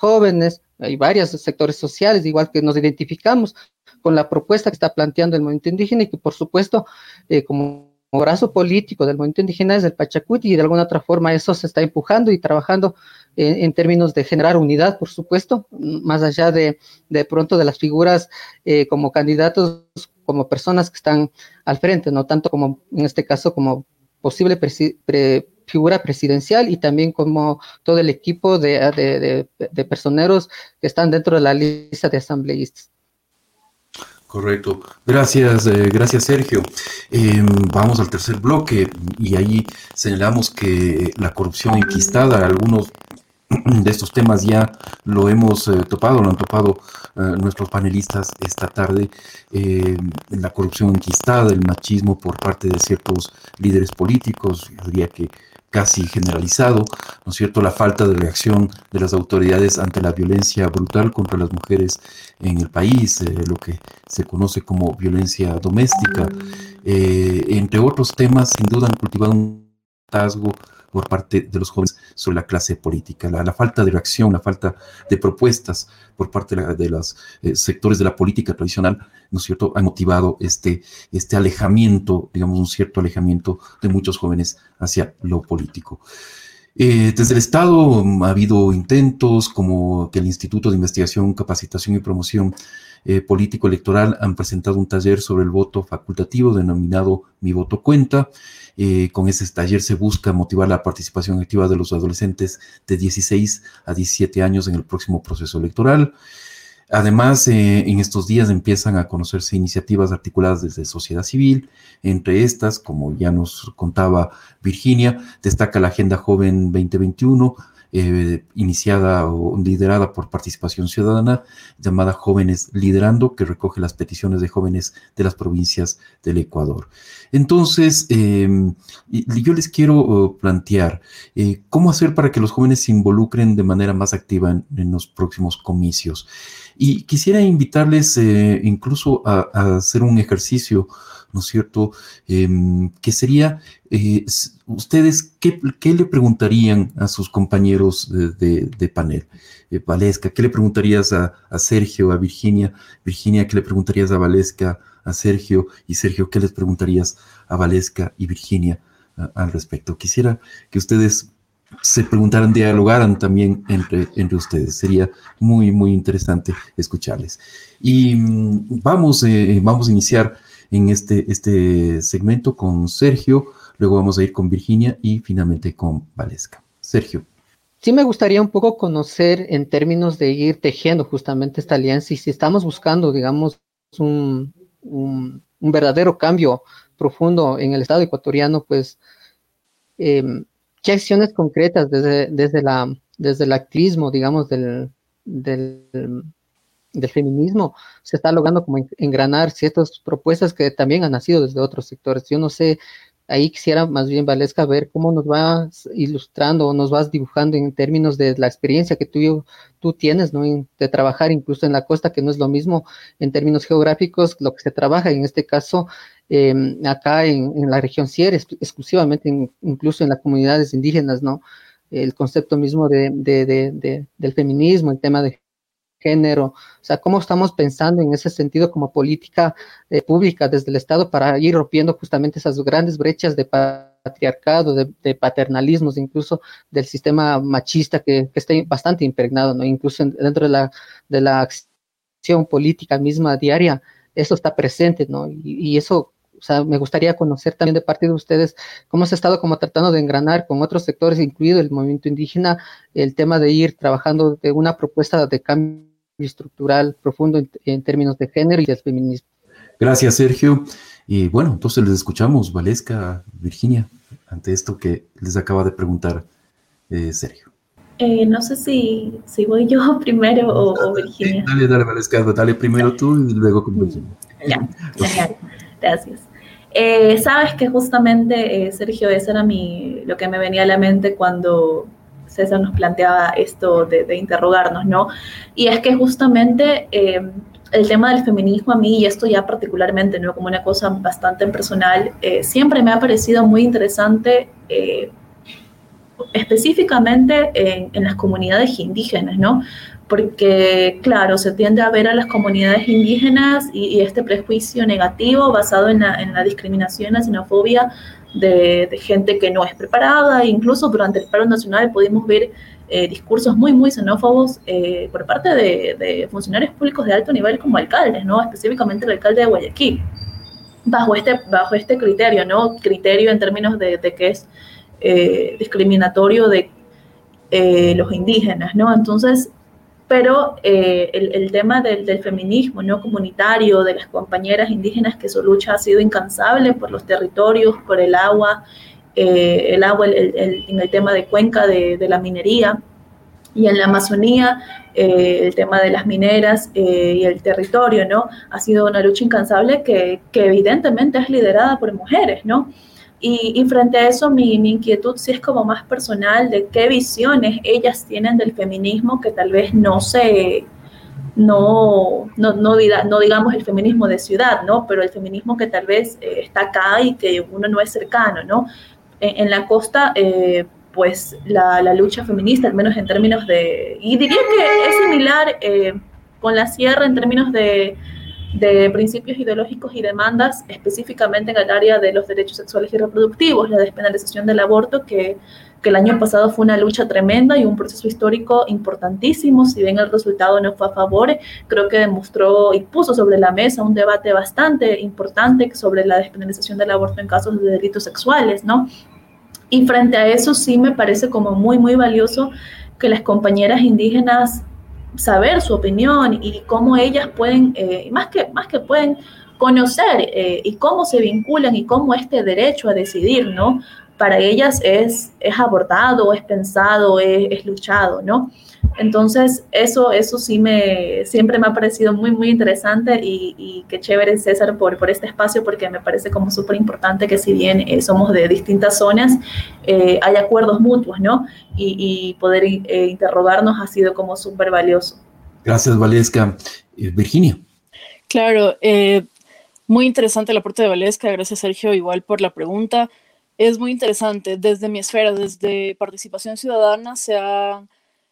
jóvenes, hay varios sectores sociales, igual que nos identificamos con la propuesta que está planteando el movimiento indígena y que, por supuesto, eh, como brazo político del movimiento indígena es el Pachacuti y de alguna otra forma eso se está empujando y trabajando en, términos de generar unidad, por supuesto, más allá de, de pronto de las figuras eh, como candidatos, como personas que están al frente, no tanto como en este caso como posible figura presidencial y también como todo el equipo de, de personeros que están dentro de la lista de asambleístas. Correcto. Gracias, eh, gracias Sergio. Em, vamos al tercer bloque y ahí señalamos que la corrupción enquistada, algunos de estos temas ya lo hemos eh, topado, lo han topado eh, nuestros panelistas esta tarde, em, la corrupción enquistada, el machismo por parte de ciertos líderes políticos, diría que casi generalizado, ¿no es cierto?, la falta de reacción de las autoridades ante la violencia brutal contra las mujeres en el país, eh, lo que se conoce como violencia doméstica, eh, entre otros temas, sin duda han cultivado un por parte de los jóvenes sobre la clase política, la, falta de reacción, la falta de propuestas por parte de, los eh, sectores de la política tradicional, ¿no es cierto?, ha motivado este, este alejamiento, digamos, un cierto alejamiento de muchos jóvenes hacia lo político. Eh, desde el Estado ha habido intentos como que el Instituto de Investigación, Capacitación y Promoción eh, Político Electoral han presentado un taller sobre el voto facultativo denominado Mi Voto Cuenta. Eh, con ese taller se busca motivar la participación activa de los adolescentes de 16 a 17 años en el próximo proceso electoral. Además, eh, en estos días empiezan a conocerse iniciativas articuladas desde sociedad civil. Entre estas, como ya nos contaba Virginia, destaca la Agenda Joven 2021, eh, iniciada o liderada por participación ciudadana, llamada Jóvenes Liderando, que recoge las peticiones de jóvenes de las provincias del Ecuador. Entonces, em, yo les quiero oh, plantear eh, cómo hacer para que los jóvenes se involucren de manera más activa en los próximos comicios. Y quisiera invitarles eh, incluso a, hacer un ejercicio, ¿no es cierto? Em, que sería, eh, ustedes, ¿qué, le preguntarían a sus compañeros de, panel? Eh, Valesca, ¿qué le preguntarías a, Sergio, a Virginia? Virginia, ¿qué le preguntarías a Valesca, a Sergio? Y Sergio, ¿qué les preguntarías a Valesca y Virginia al respecto? Quisiera que ustedes se preguntaran, dialogaran también entre, entre ustedes. Sería muy, muy interesante escucharles. Y mm, vamos, eh, vamos a iniciar en este, este segmento con Sergio, luego vamos a ir con Virginia y finalmente con Valesca. Sergio. Sí me gustaría un poco conocer en términos de ir tejiendo justamente esta alianza y si estamos buscando, digamos, un, un, verdadero cambio profundo en el Estado ecuatoriano, pues em, ¿Qué acciones concretas desde, desde, la, desde el activismo, digamos, del, del, feminismo se está logrando como engranar ciertas propuestas que también han nacido desde otros sectores? Yo no sé, ahí quisiera más bien, Valesca, ver cómo nos vas ilustrando o nos vas dibujando en términos de la experiencia que tú, tú tienes, ¿no? de trabajar incluso en la costa, que no es lo mismo en términos geográficos lo que se trabaja, en este caso Em, acá en, la región Sierra, exclusivamente incluso en las comunidades indígenas, ¿no? El concepto mismo de, del feminismo, el tema de género, o sea, cómo estamos pensando en ese sentido como política eh, pública desde el Estado para ir rompiendo justamente esas grandes brechas de patriarcado, de, paternalismos, incluso del sistema machista que, está bastante impregnado, ¿no? Incluso dentro de la, de la acción política misma diaria, eso está presente, ¿no? Y, eso, o sea, me gustaría conocer también de parte de ustedes cómo se ha estado como tratando de engranar con otros sectores, incluido el movimiento indígena, el tema de ir trabajando de una propuesta de cambio estructural profundo en, términos de género y del feminismo. Gracias, Sergio. Y bueno, entonces les escuchamos, Valesca, Virginia, ante esto que les acaba de preguntar eh, Sergio. Eh, no sé si, si, voy yo primero o, Virginia. dale, dale, Valesca, dale primero tú y luego con Virginia. Ya, genial. Gracias. Eh, Sabes que justamente, Sergio, eso era mi, lo que me venía a la mente cuando César nos planteaba esto de, interrogarnos, ¿no? Y es que justamente el tema del feminismo a mí, y esto ya particularmente, ¿no? Como una cosa bastante personal, eh, siempre me ha parecido muy interesante, eh, específicamente en, las comunidades indígenas, ¿no? Porque, claro, se tiende a ver a las comunidades indígenas y, este prejuicio negativo basado en la, en la discriminación, la xenofobia de, de, gente que no es preparada. Incluso durante el paro nacional pudimos ver eh, discursos muy, muy xenófobos eh, por parte de, funcionarios públicos de alto nivel como alcaldes, ¿no? Específicamente el alcalde de Guayaquil, bajo este, bajo este criterio, ¿no? Criterio en términos de, que es eh, discriminatorio de los indígenas, ¿no? Entonces, pero el, el, tema del, del, feminismo no comunitario, de las compañeras indígenas, que su lucha ha sido incansable por los territorios, por el agua, eh, el agua en el tema de cuenca de, la minería y en la Amazonía eh, el tema de las mineras eh, y el territorio, ¿no? Ha sido una lucha incansable que, evidentemente es liderada por mujeres, ¿no? Y, frente a eso mi, inquietud sí es como más personal de qué visiones ellas tienen del feminismo que tal vez no se, no, no, no, no, digamos el feminismo de ciudad, ¿no? Pero el feminismo que tal vez está acá y que uno no es cercano, ¿no? en, la costa, eh, pues la, lucha feminista, al menos en términos de, y diría que es similar eh, con la sierra en términos de, principios ideológicos y demandas, específicamente en el área de los derechos sexuales y reproductivos, la despenalización del aborto, que, que, el año pasado fue una lucha tremenda y un proceso histórico importantísimo, si bien el resultado no fue a favor, creo que demostró y puso sobre la mesa un debate bastante importante sobre la despenalización del aborto en casos de delitos sexuales, ¿no? Y frente a eso sí me parece como muy, muy valioso que las compañeras indígenas saber su opinión y cómo ellas pueden, eh, más, que, más que pueden conocer eh, y cómo se vinculan y cómo este derecho a decidir, ¿no? Para ellas es, es abordado, es pensado, es, es luchado, ¿no? Entonces, eso, eso sí me, siempre me ha parecido muy, muy interesante y, y qué chévere, César, por, por este espacio, porque me parece como súper importante que si bien eh, somos de distintas zonas, eh, hay acuerdos mutuos, ¿no? Y, poder eh, interrogarnos ha sido como súper valioso. Gracias, Valesca. Virginia. Claro, muy interesante el aporte de Valesca. Gracias, Sergio, igual por la pregunta. Es muy interesante. Desde mi esfera, desde participación ciudadana, se ha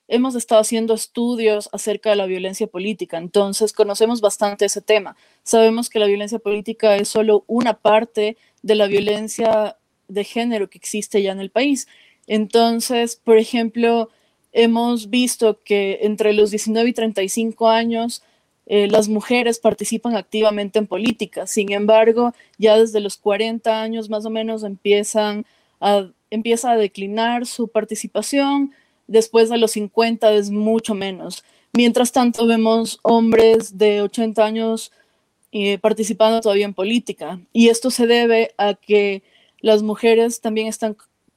hemos estado haciendo estudios acerca de la violencia política, entonces conocemos bastante ese tema. Sabemos que la violencia política es solo una parte de la violencia de género que existe ya en el país. Entonces, por ejemplo, hemos visto que entre los 19 y 35 años eh, las mujeres participan activamente en política. Sin embargo, ya desde los 40 años más o menos empiezan a, empieza a declinar su participación, después de los 50 es mucho menos. Mientras tanto, vemos hombres de 80 años eh, participando todavía en política. Y esto se debe a que las mujeres también están,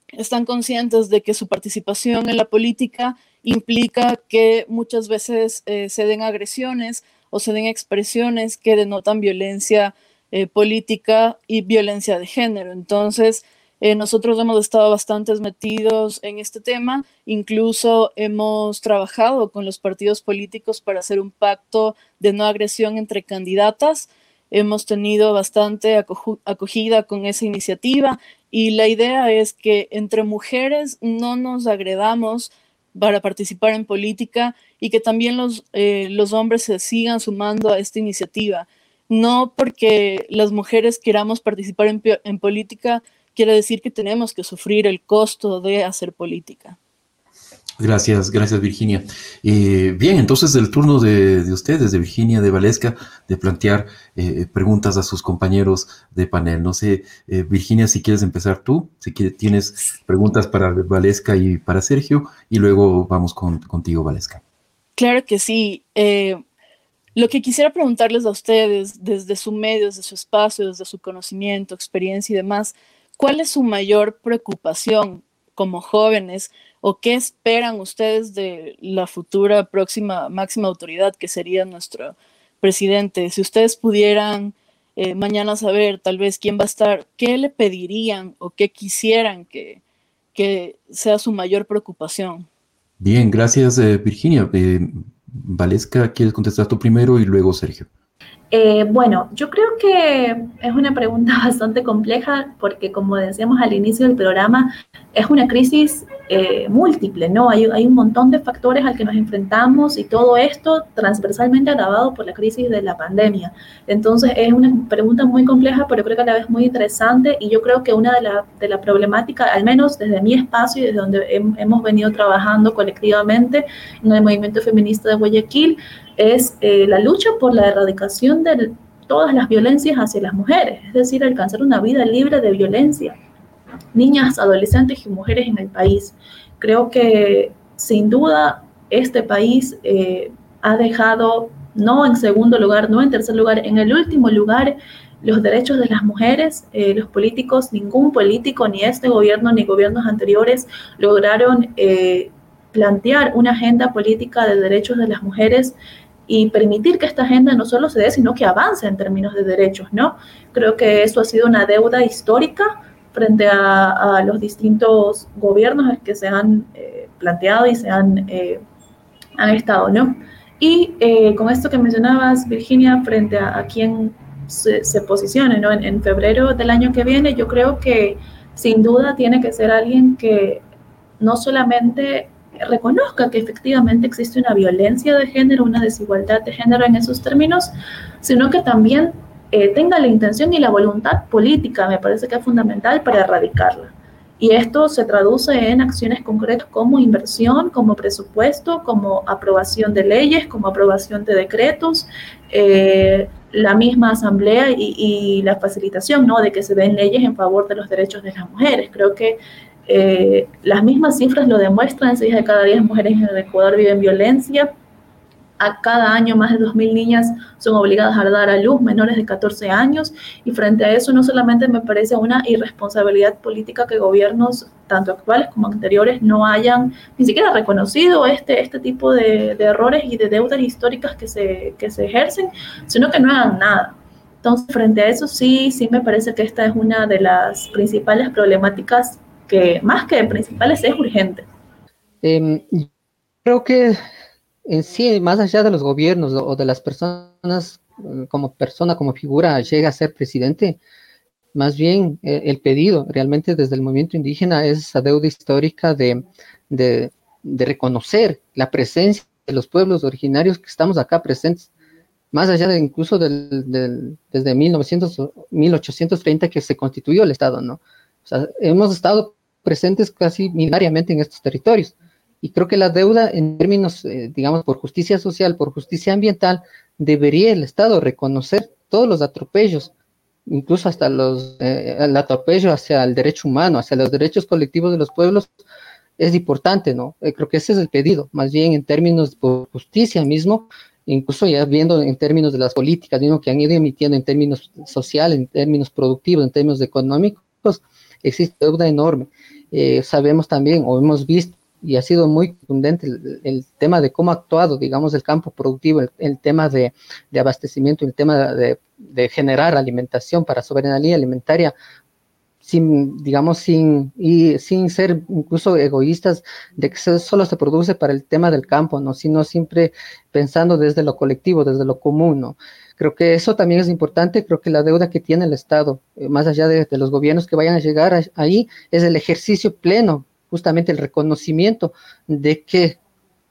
están conscientes de que su participación en la política implica que muchas veces eh, se den agresiones o se den expresiones que denotan violencia eh, política y violencia de género. Entonces, eh, nosotros hemos estado bastante metidos en este tema, incluso hemos trabajado con los partidos políticos para hacer un pacto de no agresión entre candidatas. Hemos tenido bastante acogida con esa iniciativa y la idea es que entre mujeres no nos agredamos para participar en política y que también los, eh, los hombres se sigan sumando a esta iniciativa. No porque las mujeres queramos participar en, en política quiere decir que tenemos que sufrir el costo de hacer política. Gracias, gracias Virginia. Eh, bien, entonces el turno de, ustedes, de Virginia, de Valesca, de plantear eh, preguntas a sus compañeros de panel. No sé, eh, Virginia, si quieres empezar tú, si tienes preguntas para Valesca y para Sergio, y luego vamos con, contigo, Valesca. Claro que sí. lo que quisiera preguntarles a ustedes, desde su medio, desde su espacio, desde su conocimiento, experiencia y demás, ¿cuál es su mayor preocupación como jóvenes? ¿O qué esperan ustedes de la futura próxima máxima autoridad que sería nuestro presidente? Si ustedes pudieran eh, mañana saber tal vez quién va a estar, ¿qué le pedirían o qué quisieran que, que sea su mayor preocupación? Bien, gracias eh, Virginia. Eh, Valesca, ¿quieres contestar tú primero y luego Sergio? Eh, bueno, yo creo que es una pregunta bastante compleja porque como decíamos al inicio del programa, es una crisis eh, múltiple, ¿no? Hay, un montón de factores al que nos enfrentamos y todo esto transversalmente agravado por la crisis de la pandemia. Entonces es una pregunta muy compleja, pero creo que a la vez muy interesante y yo creo que una de la, de la problemática, al menos desde mi espacio y desde donde hemos venido trabajando colectivamente en el movimiento feminista de Guayaquil, es eh, la lucha por la erradicación de todas las violencias hacia las mujeres, es decir, alcanzar una vida libre de violencia. Niñas, adolescentes y mujeres en el país. Creo que sin duda este país eh, ha dejado, no en segundo lugar, no en tercer lugar, en el último lugar, los derechos de las mujeres. Eh, los políticos, ningún político, ni este gobierno, ni gobiernos anteriores, lograron plantear una agenda política de derechos de las mujeres y permitir que esta agenda no solo se dé, sino que avance en términos de derechos, ¿no? Creo que eso ha sido una deuda histórica frente a, los distintos gobiernos que se han eh, planteado y se han, eh, han estado, ¿no? Y eh, con esto que mencionabas, Virginia, frente a, quién se, se posicione, ¿no? En febrero del año que viene, yo creo que sin duda tiene que ser alguien que no solamente reconozca que efectivamente existe una violencia de género, una desigualdad de género en esos términos, sino que también eh, tenga la intención y la voluntad política, me parece que es fundamental para erradicarla. Y esto se traduce en acciones concretas como inversión, como presupuesto, como aprobación de leyes, como aprobación de decretos, eh, la misma asamblea y, y, la facilitación ¿no? de que se den leyes en favor de los derechos de las mujeres. Creo que eh, las mismas cifras lo demuestran, 6 de cada 10 mujeres en el Ecuador viven violencia. A cada año más de 2.000 niñas son obligadas a dar a luz, menores de 14 años, y frente a eso no solamente me parece una irresponsabilidad política que gobiernos, tanto actuales como anteriores, no hayan ni siquiera reconocido este, este tipo de, de errores y de deudas históricas que se, que se ejercen, sino que no hagan nada. Entonces, frente a eso sí, sí me parece que esta es una de las principales problemáticas que más que principales es urgente. Em, creo que en sí, más allá de los gobiernos o de las personas, eh, como persona, como figura, llega a ser presidente, más bien eh, el pedido realmente desde el movimiento indígena es esa deuda histórica de, de, reconocer la presencia de los pueblos originarios que estamos acá presentes, más allá de incluso del, desde 1900, 1830 que se constituyó el Estado, ¿no? O sea, hemos estado presentes casi binariamente en estos territorios. Y creo que la deuda en términos, eh, digamos, por justicia social, por justicia ambiental, debería el Estado reconocer todos los atropellos, incluso hasta los, eh, el atropello hacia el derecho humano, hacia los derechos colectivos de los pueblos, es importante, ¿no? Eh, creo que ese es el pedido, más bien en términos de justicia mismo, incluso ya viendo en términos de las políticas mismo que han ido emitiendo en términos sociales, en términos productivos, en términos económicos, existe deuda enorme. Eh, sabemos también, o hemos visto, y ha sido muy contundente el, tema de cómo ha actuado, digamos, el campo productivo, el, tema de, abastecimiento, el tema de, generar alimentación para soberanía alimentaria, sin, digamos, sin, y sin ser incluso egoístas de que solo se produce para el tema del campo, ¿no? sino siempre pensando desde lo colectivo, desde lo común. Creo que eso también es importante, creo que la deuda que tiene el Estado, eh, más allá de, los gobiernos que vayan a llegar ahí, es el ejercicio pleno, justamente el reconocimiento de que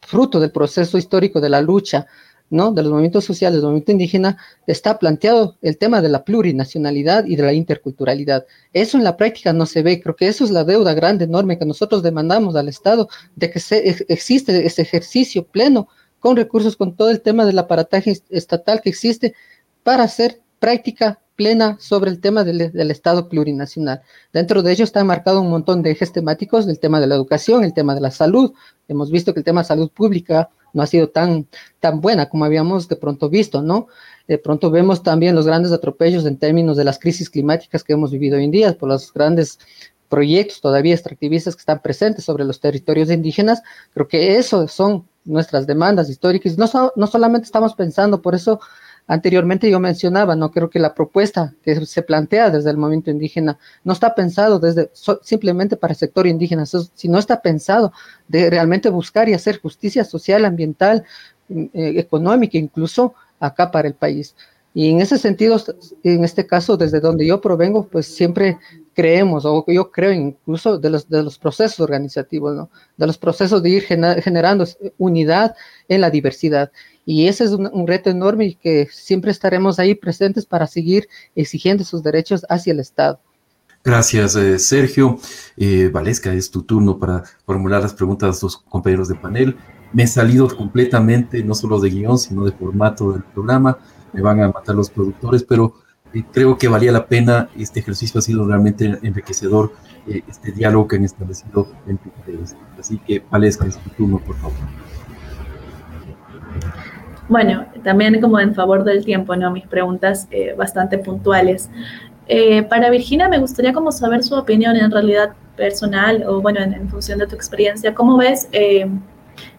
fruto del proceso histórico de la lucha ¿no? de los movimientos sociales, del movimiento indígena, está planteado el tema de la plurinacionalidad y de la interculturalidad. Eso en la práctica no se ve. Creo que eso es la deuda grande, enorme que nosotros demandamos al Estado, de que se, existe ese ejercicio pleno con recursos, con todo el tema del aparataje estatal que existe para hacer práctica plena sobre el tema del, Estado plurinacional. Dentro de ello está marcado un montón de ejes temáticos del tema de la educación, el tema de la salud. Hemos visto que el tema de salud pública no ha sido tan, tan buena como habíamos de pronto visto, ¿no? De pronto vemos también los grandes atropellos en términos de las crisis climáticas que hemos vivido hoy en día, por los grandes proyectos todavía extractivistas que están presentes sobre los territorios indígenas. Creo que eso son nuestras demandas históricas. No, no solamente estamos pensando, por eso anteriormente yo mencionaba, no creo que la propuesta que se plantea desde el movimiento indígena no está pensado desde simplemente para el sector indígena, sino está pensado de realmente buscar y hacer justicia social, ambiental, mm, eh, económica, incluso acá para el país. Y en ese sentido, en este caso, desde donde yo provengo, pues siempre creemos, o yo creo incluso de los, de los procesos organizativos, ¿no? de los procesos de ir generando unidad en la diversidad. Y ese es un, reto enorme y que siempre estaremos ahí presentes para seguir exigiendo sus derechos hacia el Estado. Gracias, eh, Sergio. Eh, Valesca, es tu turno para formular las preguntas a los compañeros de panel. Me he salido completamente, no solo de guion, sino de formato del programa. Me van a matar los productores, pero creo que valía la pena. Este ejercicio ha sido realmente enriquecedor, eh, este diálogo que han establecido entre ustedes. Así que, Valesca, es tu turno, por favor. Bueno, también como en favor del tiempo, ¿no? Mis preguntas eh, bastante puntuales. Eh, para Virginia me gustaría como saber su opinión en realidad personal o bueno, en, función de tu experiencia, ¿cómo ves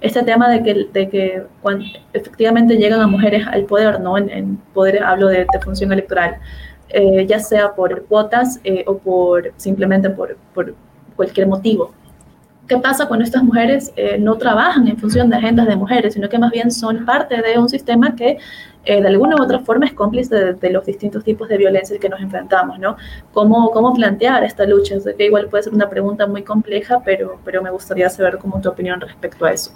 este tema de que, de que cuando efectivamente llegan a mujeres al poder, ¿no? En, poder, hablo de, función electoral, ya sea por cuotas o por simplemente por, por cualquier motivo. ¿Qué pasa cuando estas mujeres eh, no trabajan en función de agendas de mujeres, sino que más bien son parte de un sistema que eh, de alguna u otra forma es cómplice de, los distintos tipos de violencia que nos enfrentamos, ¿no? ¿Cómo, cómo plantear esta lucha? Que igual puede ser una pregunta muy compleja, pero, pero me gustaría saber cómo tu opinión respecto a eso.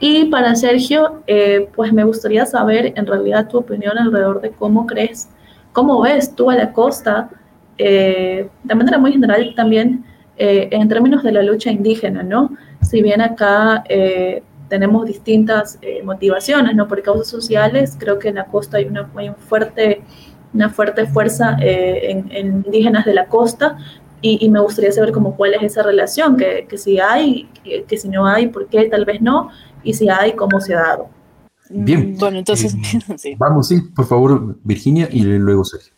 Y para Sergio, eh, pues me gustaría saber en realidad tu opinión alrededor de cómo crees, cómo ves tú a la costa, de manera muy general también, eh, en términos de la lucha indígena, ¿no? Si bien acá eh, tenemos distintas eh, motivaciones, ¿no? Por causas sociales, creo que en la costa hay una, fuerte, una fuerte fuerza en, indígenas de la costa y, me gustaría saber como cuál es esa relación, que, que si hay, que, si no hay, por qué tal vez no, y si hay, cómo se ha dado. Bien. Bueno, entonces, sí. Vamos, sí, por favor, Virginia, y luego Sergio.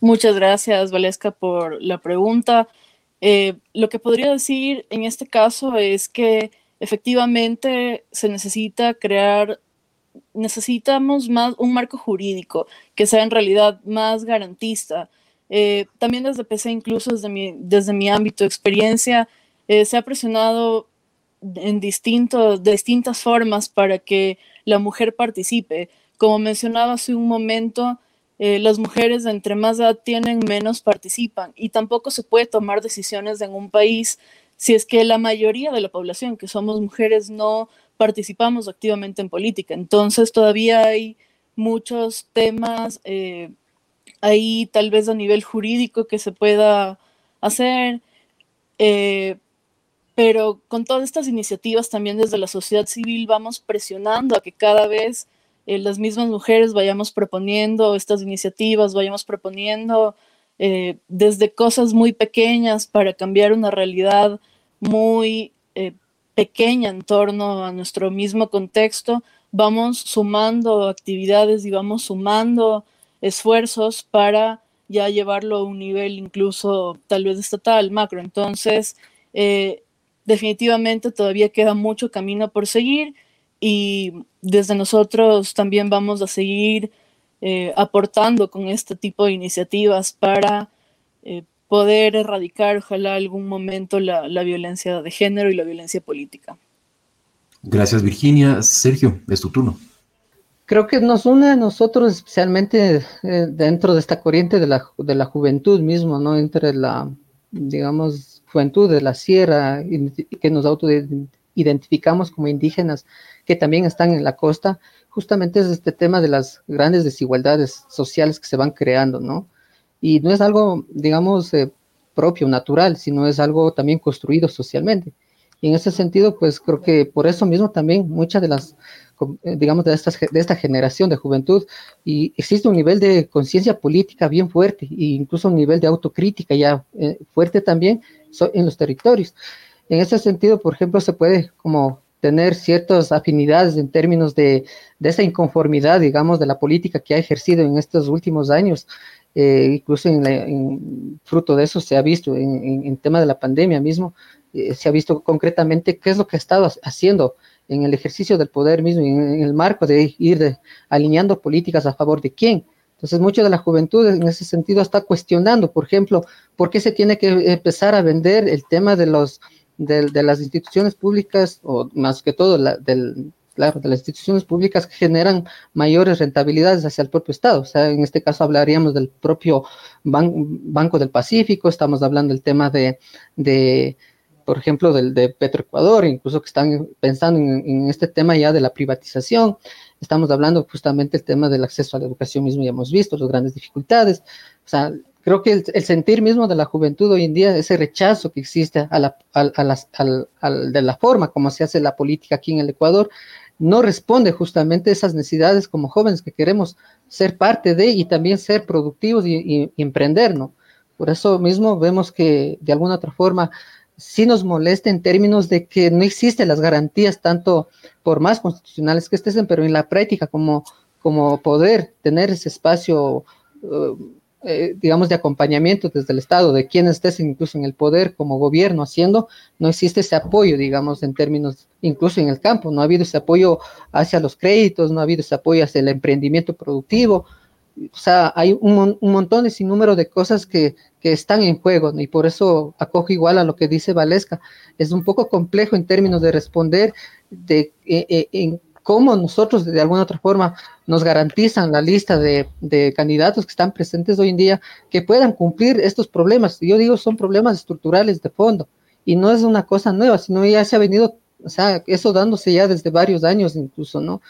Muchas gracias, Valesca, por la pregunta. Eh, lo que podría decir en este caso es que efectivamente se necesita crear, necesitamos más un marco jurídico que sea en realidad más garantista. Eh, también desde PC, incluso desde mi, ámbito de experiencia, eh, se ha presionado en distintas formas para que la mujer participe. Como mencionaba hace un momento, eh, las mujeres de entre más edad tienen, menos participan y tampoco se puede tomar decisiones en un país si es que la mayoría de la población, que somos mujeres, no participamos activamente en política. Entonces todavía hay muchos temas eh, ahí tal vez a nivel jurídico que se pueda hacer, eh, pero con todas estas iniciativas también desde la sociedad civil vamos presionando a que cada vez eh, las mismas mujeres vayamos proponiendo estas iniciativas, vayamos proponiendo eh, desde cosas muy pequeñas para cambiar una realidad muy eh, pequeña en torno a nuestro mismo contexto, vamos sumando actividades y vamos sumando esfuerzos para ya llevarlo a un nivel incluso tal vez estatal, macro. Entonces, definitivamente todavía queda mucho camino por seguir y desde nosotros también vamos a seguir eh, aportando con este tipo de iniciativas para eh, poder erradicar, ojalá algún momento, la, violencia de género y la violencia política. Gracias, Virginia. Sergio, es tu turno. Creo que nos une a nosotros, especialmente eh, dentro de esta corriente de la, de la juventud mismo, ¿no? Entre la, digamos, juventud de la sierra, que nos autoidentificamos como indígenas, que también están en la costa, justamente es este tema de las grandes desigualdades sociales que se van creando, ¿no? Y no es algo, digamos, eh, propio, natural, sino es algo también construido socialmente. Y en ese sentido, pues creo que por eso mismo también muchas de las, eh, digamos, de, estas, de esta generación de juventud, y existe un nivel de conciencia política bien fuerte, e incluso un nivel de autocrítica ya eh, fuerte también en los territorios. En ese sentido, por ejemplo, se puede como tener ciertas afinidades en términos de, de esa inconformidad, digamos, de la política que ha ejercido en estos últimos años. Eh, incluso en, fruto de eso se ha visto en, en, tema de la pandemia mismo, eh, se ha visto concretamente qué es lo que ha estado haciendo en el ejercicio del poder mismo, en, el marco de ir alineando políticas a favor de quién. Entonces, mucha de la juventud en ese sentido está cuestionando, por ejemplo, por qué se tiene que empezar a vender el tema de los de, las instituciones públicas, o más que todo del, claro, de las instituciones públicas que generan mayores rentabilidades hacia el propio Estado. O sea, en este caso hablaríamos del propio Banco del Pacífico, estamos hablando del tema de, de por ejemplo, del de Petroecuador, incluso que están pensando en, en, este tema ya de la privatización. Estamos hablando justamente del tema del acceso a la educación mismo, ya hemos visto las grandes dificultades. O sea, creo que el, sentir mismo de la juventud hoy en día, ese rechazo que existe a la, de la forma como se hace la política aquí en el Ecuador, no responde justamente a esas necesidades como jóvenes que queremos ser parte de y también ser productivos y, emprender, ¿no? Por eso mismo vemos que de alguna otra forma sí nos molesta en términos de que no existen las garantías, tanto por más constitucionales que estén, pero en la práctica como, como poder tener ese espacio uh, eh, digamos, de acompañamiento desde el Estado, de quien estés incluso en el poder como gobierno haciendo, no existe ese apoyo, digamos, en términos, incluso en el campo, no ha habido ese apoyo hacia los créditos, no ha habido ese apoyo hacia el emprendimiento productivo, o sea, hay un, un montón de sinnúmero de cosas que, que están en juego, y por eso acojo igual a lo que dice Valesca, es un poco complejo en términos de responder de, eh, eh, cómo nosotros de alguna otra forma nos garantizan la lista de, candidatos que están presentes hoy en día que puedan cumplir estos problemas. Yo digo, son problemas estructurales de fondo y no es una cosa nueva, sino ya se ha venido, o sea, eso dándose ya desde varios años incluso, ¿no?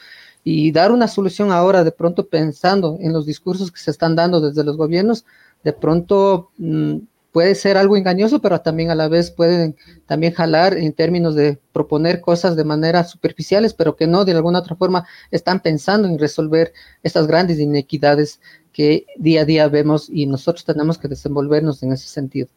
Y dar una solución ahora, de pronto pensando en los discursos que se están dando desde los gobiernos, de pronto mm, puede ser algo engañoso, pero también a la vez pueden también jalar en términos de proponer cosas de manera superficiales, pero que no de alguna otra forma están pensando en resolver estas grandes inequidades que día a día vemos y nosotros tenemos que desenvolvernos en ese sentido.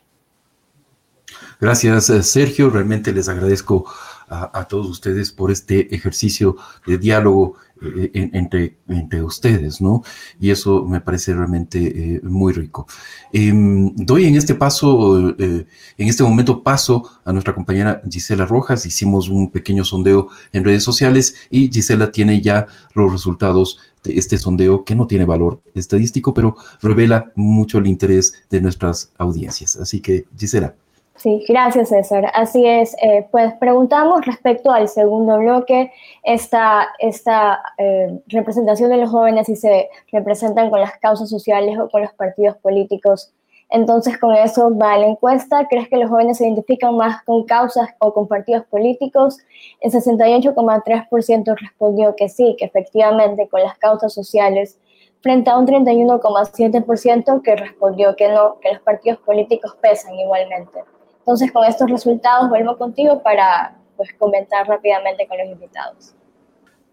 Gracias, eh, Sergio. Realmente les agradezco a, todos ustedes por este ejercicio de diálogo eh, entre, entre ustedes, ¿no? Y eso me parece realmente eh, muy rico. Em, doy en este paso, eh, en este momento paso a nuestra compañera Gisela Rojas. Hicimos un pequeño sondeo en redes sociales y Gisela tiene ya los resultados de este sondeo que no tiene valor estadístico, pero revela mucho el interés de nuestras audiencias. Así que, Gisela. Sí, gracias César. Así es, eh, pues preguntamos respecto al segundo bloque, esta, esta eh, representación de los jóvenes si se representan con las causas sociales o con los partidos políticos. Entonces con eso va la encuesta. ¿Crees que los jóvenes se identifican más con causas o con partidos políticos? El 68,3% respondió que sí, que efectivamente con las causas sociales, frente a un 31,7% que respondió que no, que los partidos políticos pesan igualmente. Entonces, con estos resultados vuelvo contigo para pues, comentar rápidamente con los invitados.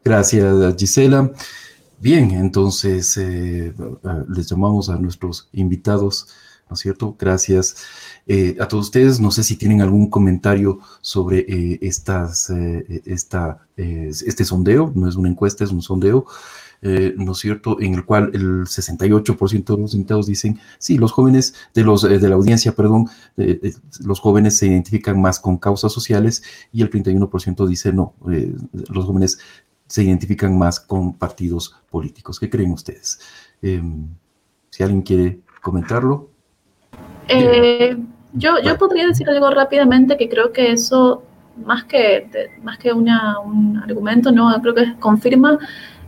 Gracias, Gisela. Bien, entonces eh, les llamamos a nuestros invitados, ¿no es cierto? Gracias eh, a todos ustedes. No sé si tienen algún comentario sobre eh, estas, esta, este sondeo. No es una encuesta, es un sondeo. Eh, ¿no es cierto?, en el cual el 68% de los invitados dicen, sí, los jóvenes, de, los, eh, de la audiencia, perdón, los jóvenes se identifican más con causas sociales y el 31% dice, no, eh, los jóvenes se identifican más con partidos políticos. ¿Qué creen ustedes? Em, si alguien quiere comentarlo. yo, yo podría decir algo rápidamente que creo que eso, más que, más que una, un argumento, no creo que confirma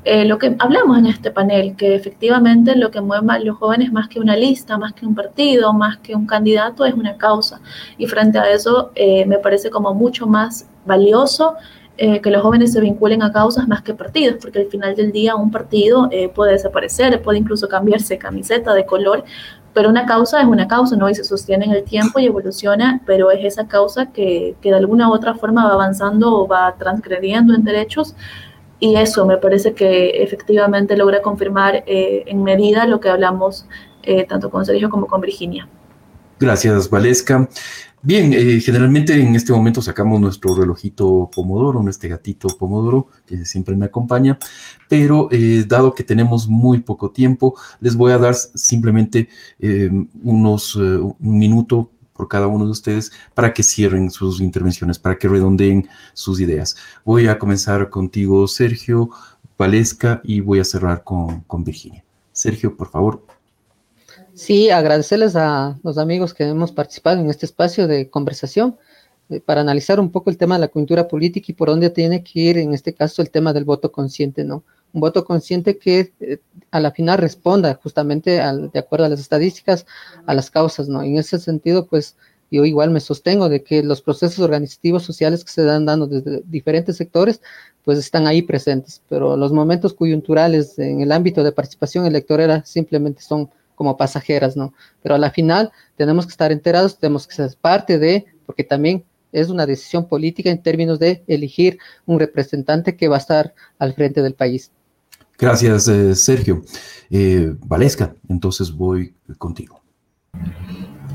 eh, lo que hablamos en este panel, que efectivamente lo que mueve a los jóvenes más que una lista, más que un partido, más que un candidato, es una causa. Y frente a eso, eh, me parece como mucho más valioso eh, que los jóvenes se vinculen a causas más que partidos, porque al final del día un partido puede desaparecer, puede incluso cambiarse camiseta de color, pero una causa es una causa, ¿no? Y se sostiene en el tiempo y evoluciona, pero es esa causa que, que de alguna u otra forma va avanzando o va transgrediendo en derechos. Y eso me parece que efectivamente logra confirmar eh, en medida lo que hablamos tanto con Sergio como con Virginia. Gracias, Valesca. Bien, eh, generalmente en este momento sacamos nuestro relojito Pomodoro, este gatito Pomodoro que siempre me acompaña, pero eh, dado que tenemos muy poco tiempo, les voy a dar simplemente eh, unos un minuto por cada uno de ustedes para que cierren sus intervenciones, para que redondeen sus ideas. Voy a comenzar contigo, Sergio, Valesca, y voy a cerrar con, con Virginia. Sergio, por favor. Sí, agradecerles a los amigos que hemos participado en este espacio de conversación eh, para analizar un poco el tema de la coyuntura política y por dónde tiene que ir, en este caso, el tema del voto consciente, ¿no? Un voto consciente que eh, a la final responda justamente al, de acuerdo a las estadísticas, a las causas, ¿no? En ese sentido, pues yo igual me sostengo de que los procesos organizativos sociales que se dan dando desde diferentes sectores, pues están ahí presentes, pero los momentos coyunturales en el ámbito de participación electoral simplemente son como pasajeras, ¿no? Pero a la final tenemos que estar enterados, tenemos que ser parte de, porque también es una decisión política en términos de elegir un representante que va a estar al frente del país. Gracias, eh, Sergio. Eh, Valesca, entonces voy contigo.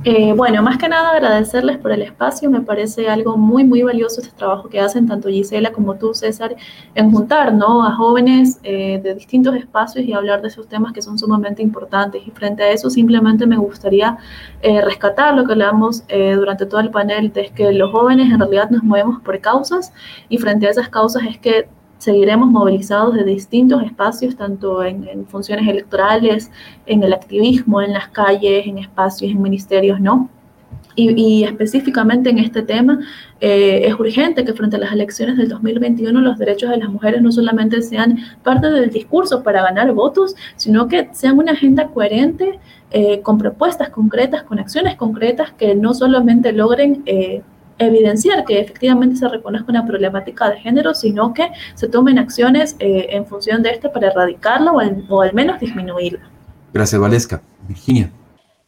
Eh, bueno, más que nada agradecerles por el espacio, me parece algo muy, muy valioso este trabajo que hacen tanto Gisela como tú, César, en juntar ¿no? a jóvenes eh, de distintos espacios y hablar de esos temas que son sumamente importantes. Y frente a eso simplemente me gustaría rescatar lo que hablamos durante todo el panel, de que los jóvenes en realidad nos movemos por causas y frente a esas causas es que seguiremos movilizados de distintos espacios, tanto en, funciones electorales, en el activismo, en las calles, en espacios, en ministerios, ¿no? Y, específicamente en este tema, eh, es urgente que frente a las elecciones del 2021 los derechos de las mujeres no solamente sean parte del discurso para ganar votos, sino que sean una agenda coherente eh, con propuestas concretas, con acciones concretas que no solamente logren... Eh, evidenciar que efectivamente se reconozca una problemática de género, sino que se tomen acciones eh, en función de esto para erradicarla o al, menos disminuirla. Gracias, Valesca. Virginia.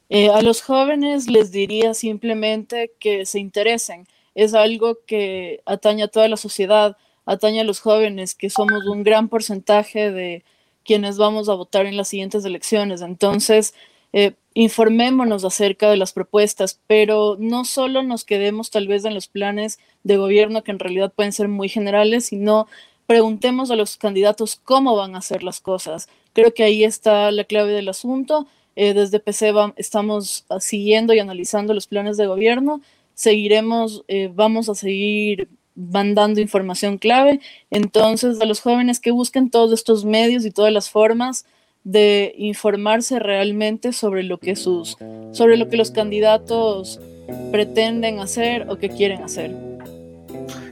Eh, a los jóvenes les diría simplemente que se interesen. Es algo que atañe a toda la sociedad, atañe a los jóvenes, que somos un gran porcentaje de quienes vamos a votar en las siguientes elecciones. Entonces, eh, informémonos acerca de las propuestas, pero no solo nos quedemos tal vez en los planes de gobierno que en realidad pueden ser muy generales, sino preguntemos a los candidatos cómo van a hacer las cosas. Creo que ahí está la clave del asunto. Eh, desde PC estamos siguiendo y analizando los planes de gobierno. Seguiremos, eh, vamos a seguir mandando información clave. Entonces, a los jóvenes que busquen todos estos medios y todas las formas de informarse realmente sobre lo que sus sobre lo que los candidatos pretenden hacer o que quieren hacer.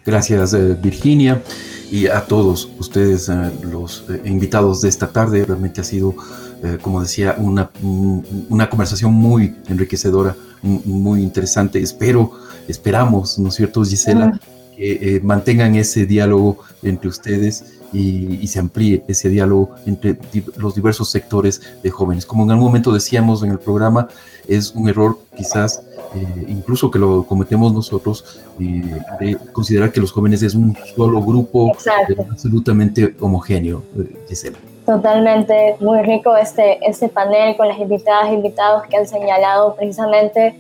Gracias eh, Virginia y a todos ustedes eh, los eh, invitados de esta tarde. Realmente ha sido, como decía, una, una conversación muy enriquecedora, muy interesante. Espero, esperamos, ¿no es cierto, Gisela? Que mantengan ese diálogo entre ustedes y, se amplíe ese diálogo entre los diversos sectores de jóvenes. Como en algún momento decíamos en el programa, es un error quizás eh, incluso que lo cometemos nosotros, eh, de considerar que los jóvenes es un solo grupo eh, absolutamente homogéneo, Gisela. Totalmente, muy rico este, este panel con las invitadas e invitados que han señalado precisamente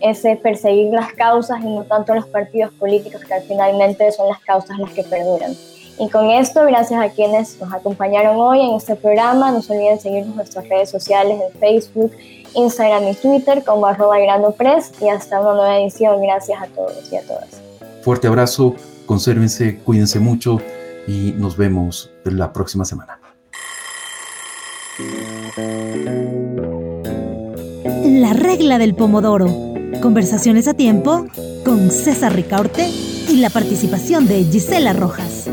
ese perseguir las causas y no tanto los partidos políticos que finalmente son las causas las que perduran. Y con esto, gracias a quienes nos acompañaron hoy en este programa. No se olviden seguirnos en nuestras redes sociales en Facebook, Instagram y Twitter como arroba Press. Y hasta una nueva edición. Gracias a todos y a todas. Fuerte abrazo, consérvense, cuídense mucho y nos vemos la próxima semana. La regla del pomodoro. Conversaciones a tiempo con César Ricaurte y la participación de Gisela Rojas.